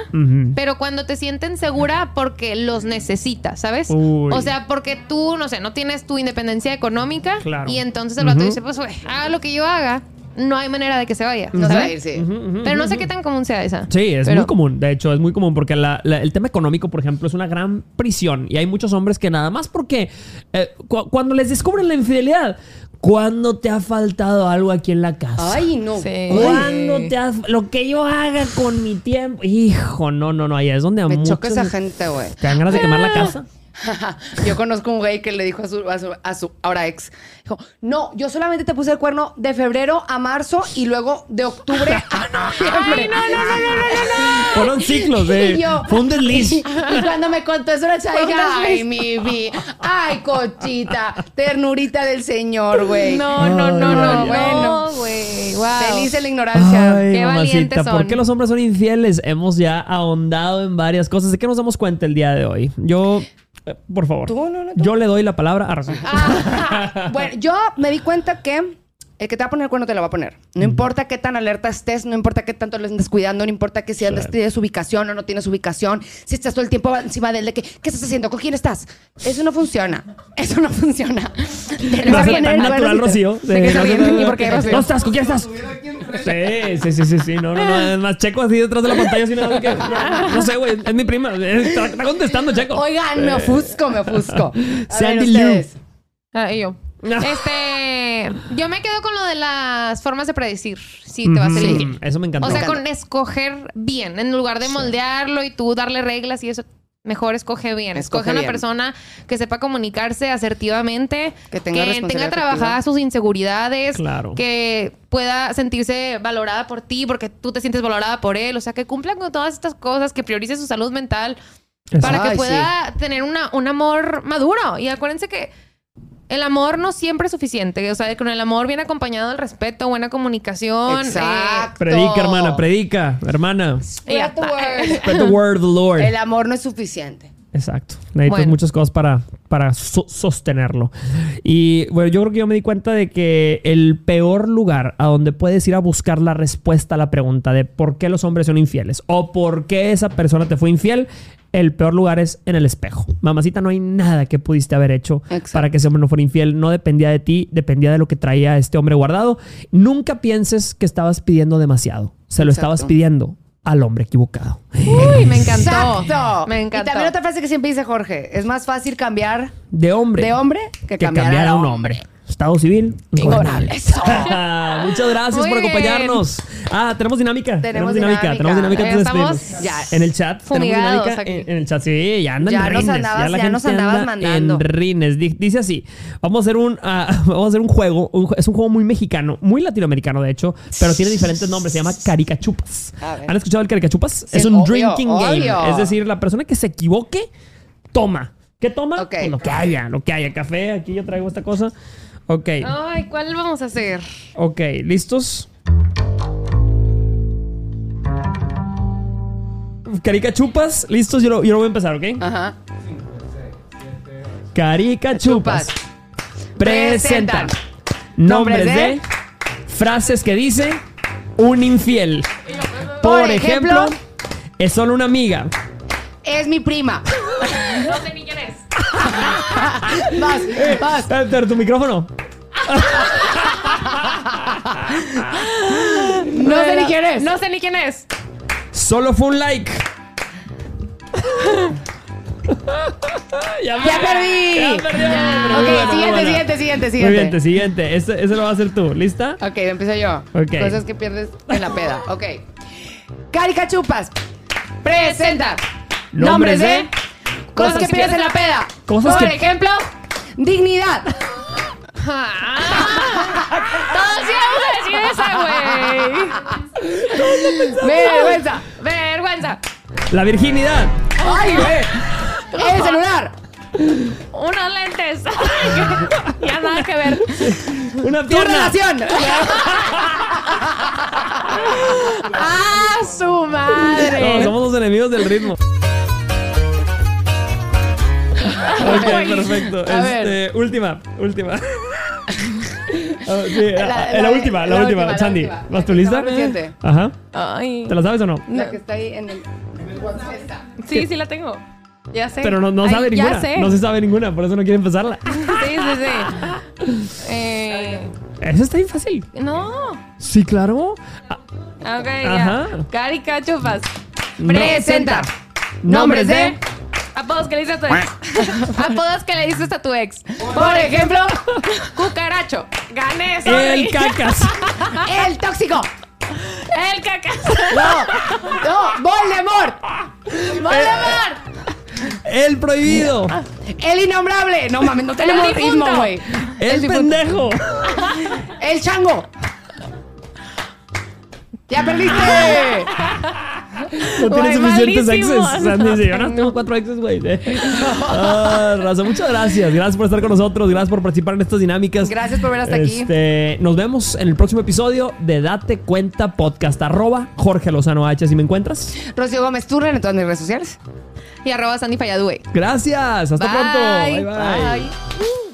[SPEAKER 3] pero cuando te sienten segura porque los necesitas, ¿sabes?
[SPEAKER 1] Uy.
[SPEAKER 3] O sea, porque tú, no sé, no tienes tu independencia económica
[SPEAKER 1] Claro.
[SPEAKER 3] y entonces el vato dice, pues, güey, haga lo que yo haga. No hay manera de que se vaya.
[SPEAKER 2] No se va a
[SPEAKER 3] ¿sabes?
[SPEAKER 2] ir, sí.
[SPEAKER 3] Pero no sé qué tan común sea esa.
[SPEAKER 1] Sí, es
[SPEAKER 3] Pero-
[SPEAKER 1] muy común. De hecho, es muy común porque la- la- el tema económico, por ejemplo, es una gran prisión. Y hay muchos hombres que nada más porque eh, cu- cuando les descubren la infidelidad, cuando te ha faltado algo aquí en la casa?
[SPEAKER 2] Ay, no.
[SPEAKER 3] Sí.
[SPEAKER 1] Cuando te has, lo que yo haga con mi tiempo. Hijo, no, no, no. Ahí es donde a
[SPEAKER 2] Me
[SPEAKER 1] muchos
[SPEAKER 2] choca esa gente, güey.
[SPEAKER 1] te dan ganas de quemar la casa.
[SPEAKER 2] Yo conozco un güey que le dijo a su, a su, a su ahora ex, dijo, no, yo solamente te puse el cuerno de febrero a marzo y luego de octubre a noviembre.
[SPEAKER 3] Ay, no, no, no, no, no, no.
[SPEAKER 1] Fueron ciclos.
[SPEAKER 2] Y yo-
[SPEAKER 1] Fue un desliz.
[SPEAKER 2] Y, y cuando me contó eso la chava, ay, mi vi, ay, cochita, ternurita del señor, güey.
[SPEAKER 3] No, no, no, no,
[SPEAKER 2] bueno.
[SPEAKER 3] no, güey. Wow.
[SPEAKER 2] Feliz en la ignorancia.
[SPEAKER 1] Ay,
[SPEAKER 3] Qué valientes
[SPEAKER 1] mamacita, ¿por
[SPEAKER 3] son.
[SPEAKER 1] qué los hombres son infieles? Hemos ya ahondado en varias cosas. ¿De qué nos damos cuenta el día de hoy? Yo, eh, por favor,
[SPEAKER 2] Tú, no, no, tú.
[SPEAKER 1] yo le doy la palabra a Razón.
[SPEAKER 2] Ah, bueno, yo me di cuenta que el que te va a poner el cuerno te lo va a poner. No importa qué tan alerta estés, no importa qué tanto lo estés cuidando, no importa que si
[SPEAKER 1] Claro.
[SPEAKER 2] tienes ubicación o no tienes ubicación, si estás todo el tiempo encima de él, de que, ¿qué estás haciendo? ¿Con quién estás? Eso no funciona. Eso no funciona. Te lo
[SPEAKER 1] tan
[SPEAKER 2] el
[SPEAKER 1] natural. Rocío.
[SPEAKER 2] ¿De qué está bien? ¿Y por qué, Rocío?
[SPEAKER 1] ¿Dónde estás? ¿Con quién estás? Sí, sí, sí, sí, sí. No, no, no. Es más, Checo así detrás de la pantalla, así nada más que. No, no sé, güey. Es mi prima. Está, contestando, Checo.
[SPEAKER 2] Oigan, me ofusco, me ofusco.
[SPEAKER 1] Sandy Lou.
[SPEAKER 3] Ah, y yo.
[SPEAKER 1] No.
[SPEAKER 3] Este, yo me quedo con lo de las formas de predecir si te vas a elegir.
[SPEAKER 1] Eso me encantó.
[SPEAKER 3] O sea, con escoger bien, en lugar de moldearlo y tú darle reglas y eso, mejor escoge bien.
[SPEAKER 2] Escoge
[SPEAKER 3] Escoge, una
[SPEAKER 2] bien.
[SPEAKER 3] persona que sepa comunicarse asertivamente,
[SPEAKER 2] Que tenga responsabilidad
[SPEAKER 3] trabajadas sus inseguridades,
[SPEAKER 1] Claro.
[SPEAKER 3] que pueda sentirse valorada por ti porque tú te sientes valorada por él, o sea, que cumpla con todas estas cosas, que priorice su salud mental para que pueda tener una, un amor maduro. Y acuérdense que el amor no siempre es suficiente. O sea, con el amor viene acompañado el respeto, buena comunicación. eh,
[SPEAKER 2] Exacto.
[SPEAKER 1] Predica, hermana, predica, hermana.
[SPEAKER 2] Spread the word.
[SPEAKER 1] Spread the word of the Lord.
[SPEAKER 2] El amor no es suficiente.
[SPEAKER 1] Exacto. Necesitas
[SPEAKER 3] Bueno.
[SPEAKER 1] muchas cosas para, para so- sostenerlo. Y bueno, yo creo que yo me di cuenta de que el peor lugar a donde puedes ir a buscar la respuesta a la pregunta de por qué los hombres son infieles o por qué esa persona te fue infiel, el peor lugar es en el espejo. Mamacita, no hay nada que pudiste haber hecho
[SPEAKER 2] Exacto.
[SPEAKER 1] para que ese hombre no fuera infiel. No dependía de ti, dependía de lo que traía este hombre guardado. Nunca pienses que estabas pidiendo demasiado. Se lo
[SPEAKER 2] Exacto.
[SPEAKER 1] estabas pidiendo al hombre equivocado.
[SPEAKER 3] Uy, me encantó.
[SPEAKER 2] Exacto.
[SPEAKER 3] Me
[SPEAKER 2] Y
[SPEAKER 3] encantó.
[SPEAKER 2] también otra frase que siempre dice Jorge, es más fácil cambiar
[SPEAKER 1] De hombre.
[SPEAKER 2] de hombre que,
[SPEAKER 1] que
[SPEAKER 2] cambiar,
[SPEAKER 1] cambiar
[SPEAKER 2] a
[SPEAKER 1] a un hombre. Estado civil.
[SPEAKER 2] Ingobernable. Eso.
[SPEAKER 1] Muchas gracias
[SPEAKER 3] Muy
[SPEAKER 1] por acompañarnos. Ah, tenemos dinámica.
[SPEAKER 2] Tenemos
[SPEAKER 1] dinámica.
[SPEAKER 2] dinámica.
[SPEAKER 1] Tenemos dinámica
[SPEAKER 3] estamos
[SPEAKER 2] ya
[SPEAKER 1] En el chat. Tenemos
[SPEAKER 3] fumigados
[SPEAKER 1] dinámica.
[SPEAKER 3] aquí.
[SPEAKER 1] En, el chat, sí, ya andan
[SPEAKER 2] Ya
[SPEAKER 1] en
[SPEAKER 2] nos
[SPEAKER 1] rines.
[SPEAKER 2] andabas-
[SPEAKER 1] la
[SPEAKER 2] ya nos andabas
[SPEAKER 1] anda
[SPEAKER 2] mandando.
[SPEAKER 1] En rines. Di- Dice así: Vamos a hacer un, ah, vamos a hacer un juego. un es un juego muy mexicano, muy latinoamericano, de hecho, pero tiene diferentes nombres. Se llama Caricachupas. ¿Han escuchado el Caricachupas?
[SPEAKER 2] Sí,
[SPEAKER 1] es un
[SPEAKER 2] obvio,
[SPEAKER 1] drinking game. Es decir, la persona que se equivoque, toma. ¿Qué toma? Pues lo que haya, lo que haya. Café, aquí yo traigo esta cosa. Ok.
[SPEAKER 3] Ay, ¿cuál vamos a hacer?
[SPEAKER 1] Ok, ¿listos? Carica chupas, listos, yo lo, yo lo voy a empezar, ¿ok?
[SPEAKER 2] Ajá.
[SPEAKER 1] Carica chupas.
[SPEAKER 2] Chupas.
[SPEAKER 1] Presentan
[SPEAKER 2] Presentan.
[SPEAKER 1] nombres
[SPEAKER 2] Nombres
[SPEAKER 1] de frases que dice un infiel. Por, ejemplo, es solo una amiga.
[SPEAKER 2] Es mi prima.
[SPEAKER 3] No sé ni quién es.
[SPEAKER 2] Vas, vas.
[SPEAKER 1] Eh, Pero tu micrófono.
[SPEAKER 2] No sé ni quién es.
[SPEAKER 3] No sé ni quién es.
[SPEAKER 1] Solo fue un like. ya,
[SPEAKER 2] ¡Ya perdí!
[SPEAKER 1] Ya perdió. Muy
[SPEAKER 2] Ok,
[SPEAKER 1] buena,
[SPEAKER 2] siguiente,
[SPEAKER 1] buena.
[SPEAKER 2] siguiente, siguiente,
[SPEAKER 1] Muy
[SPEAKER 2] siguiente.
[SPEAKER 1] bien, siguiente. Ese, ese lo va a hacer tú. ¿Lista?
[SPEAKER 2] Ok, empiezo yo.
[SPEAKER 1] Ok.
[SPEAKER 2] Cosas que pierdes en la peda. Ok. Caricachupas. Presenta.
[SPEAKER 1] Nombres de
[SPEAKER 2] de. Cosas que pierdes en la peda.
[SPEAKER 1] Cosas
[SPEAKER 2] Por
[SPEAKER 1] que-
[SPEAKER 2] ejemplo, dignidad.
[SPEAKER 3] Todos íbamos a decir esa, güey.
[SPEAKER 2] Vergüenza.
[SPEAKER 3] Vergüenza.
[SPEAKER 1] La virginidad.
[SPEAKER 2] ¡Ay, güey! El celular.
[SPEAKER 3] Unos lentes. ya nada que ver.
[SPEAKER 1] Una
[SPEAKER 2] Tu
[SPEAKER 1] pierna.
[SPEAKER 2] relación.
[SPEAKER 3] ¡Ah, su
[SPEAKER 1] No,
[SPEAKER 3] madre!
[SPEAKER 1] somos los enemigos del ritmo. Ok, perfecto.
[SPEAKER 2] A ver.
[SPEAKER 1] Este, última, última. Sí,
[SPEAKER 2] La-
[SPEAKER 1] ah,
[SPEAKER 2] la-
[SPEAKER 1] la, última, la,
[SPEAKER 2] la
[SPEAKER 1] última.
[SPEAKER 2] última, la
[SPEAKER 1] Sandy,
[SPEAKER 2] última.
[SPEAKER 1] ¿vas tú lista? Ajá.
[SPEAKER 3] Ay.
[SPEAKER 1] ¿Te la sabes o no?
[SPEAKER 2] La que está ahí en el. Esta.
[SPEAKER 3] Sí, sí la tengo. Ya sé.
[SPEAKER 1] Pero no, no
[SPEAKER 3] Ay,
[SPEAKER 1] sabe
[SPEAKER 3] ya
[SPEAKER 1] ninguna.
[SPEAKER 3] sé.
[SPEAKER 1] No se sabe ninguna, por eso no quiere empezarla.
[SPEAKER 3] Sí, sí, sí. Eh,
[SPEAKER 1] Ese está bien fácil.
[SPEAKER 3] No.
[SPEAKER 1] Sí, claro. Ah,
[SPEAKER 3] Ok,
[SPEAKER 1] Ajá.
[SPEAKER 3] ya. Cari Cachufas.
[SPEAKER 1] no.
[SPEAKER 2] Presenta. Nombres de.
[SPEAKER 3] Apodos que le dices a tu ex. Apodos que le dices a tu ex. Por ejemplo, cucaracho. Gané, sorry.
[SPEAKER 1] El cacas.
[SPEAKER 2] El tóxico.
[SPEAKER 3] El cacas.
[SPEAKER 2] No. No. Voldemort. Voldemort.
[SPEAKER 1] El prohibido.
[SPEAKER 2] El innombrable. No mames, no tenemos
[SPEAKER 3] El
[SPEAKER 2] ritmo, güey.
[SPEAKER 1] El
[SPEAKER 2] difunto.
[SPEAKER 1] pendejo.
[SPEAKER 2] El chango. ¡Ya perdiste!
[SPEAKER 1] No tienes
[SPEAKER 3] Güey,
[SPEAKER 1] suficientes exes. dice, yo no tengo. cuatro exes, güey. Ah, Raza, muchas gracias. Gracias por estar con nosotros. Gracias por participar en estas dinámicas.
[SPEAKER 2] Gracias por ver hasta aquí.
[SPEAKER 1] Este, Nos vemos en el próximo episodio de Date Cuenta Podcast. Arroba Jorge Lozano H. Si me encuentras.
[SPEAKER 2] Rocío Gómez Turren en todas mis redes sociales.
[SPEAKER 3] Y arroba Sandy Falladue.
[SPEAKER 1] Gracias. Hasta pronto. Bye, bye.
[SPEAKER 3] Bye.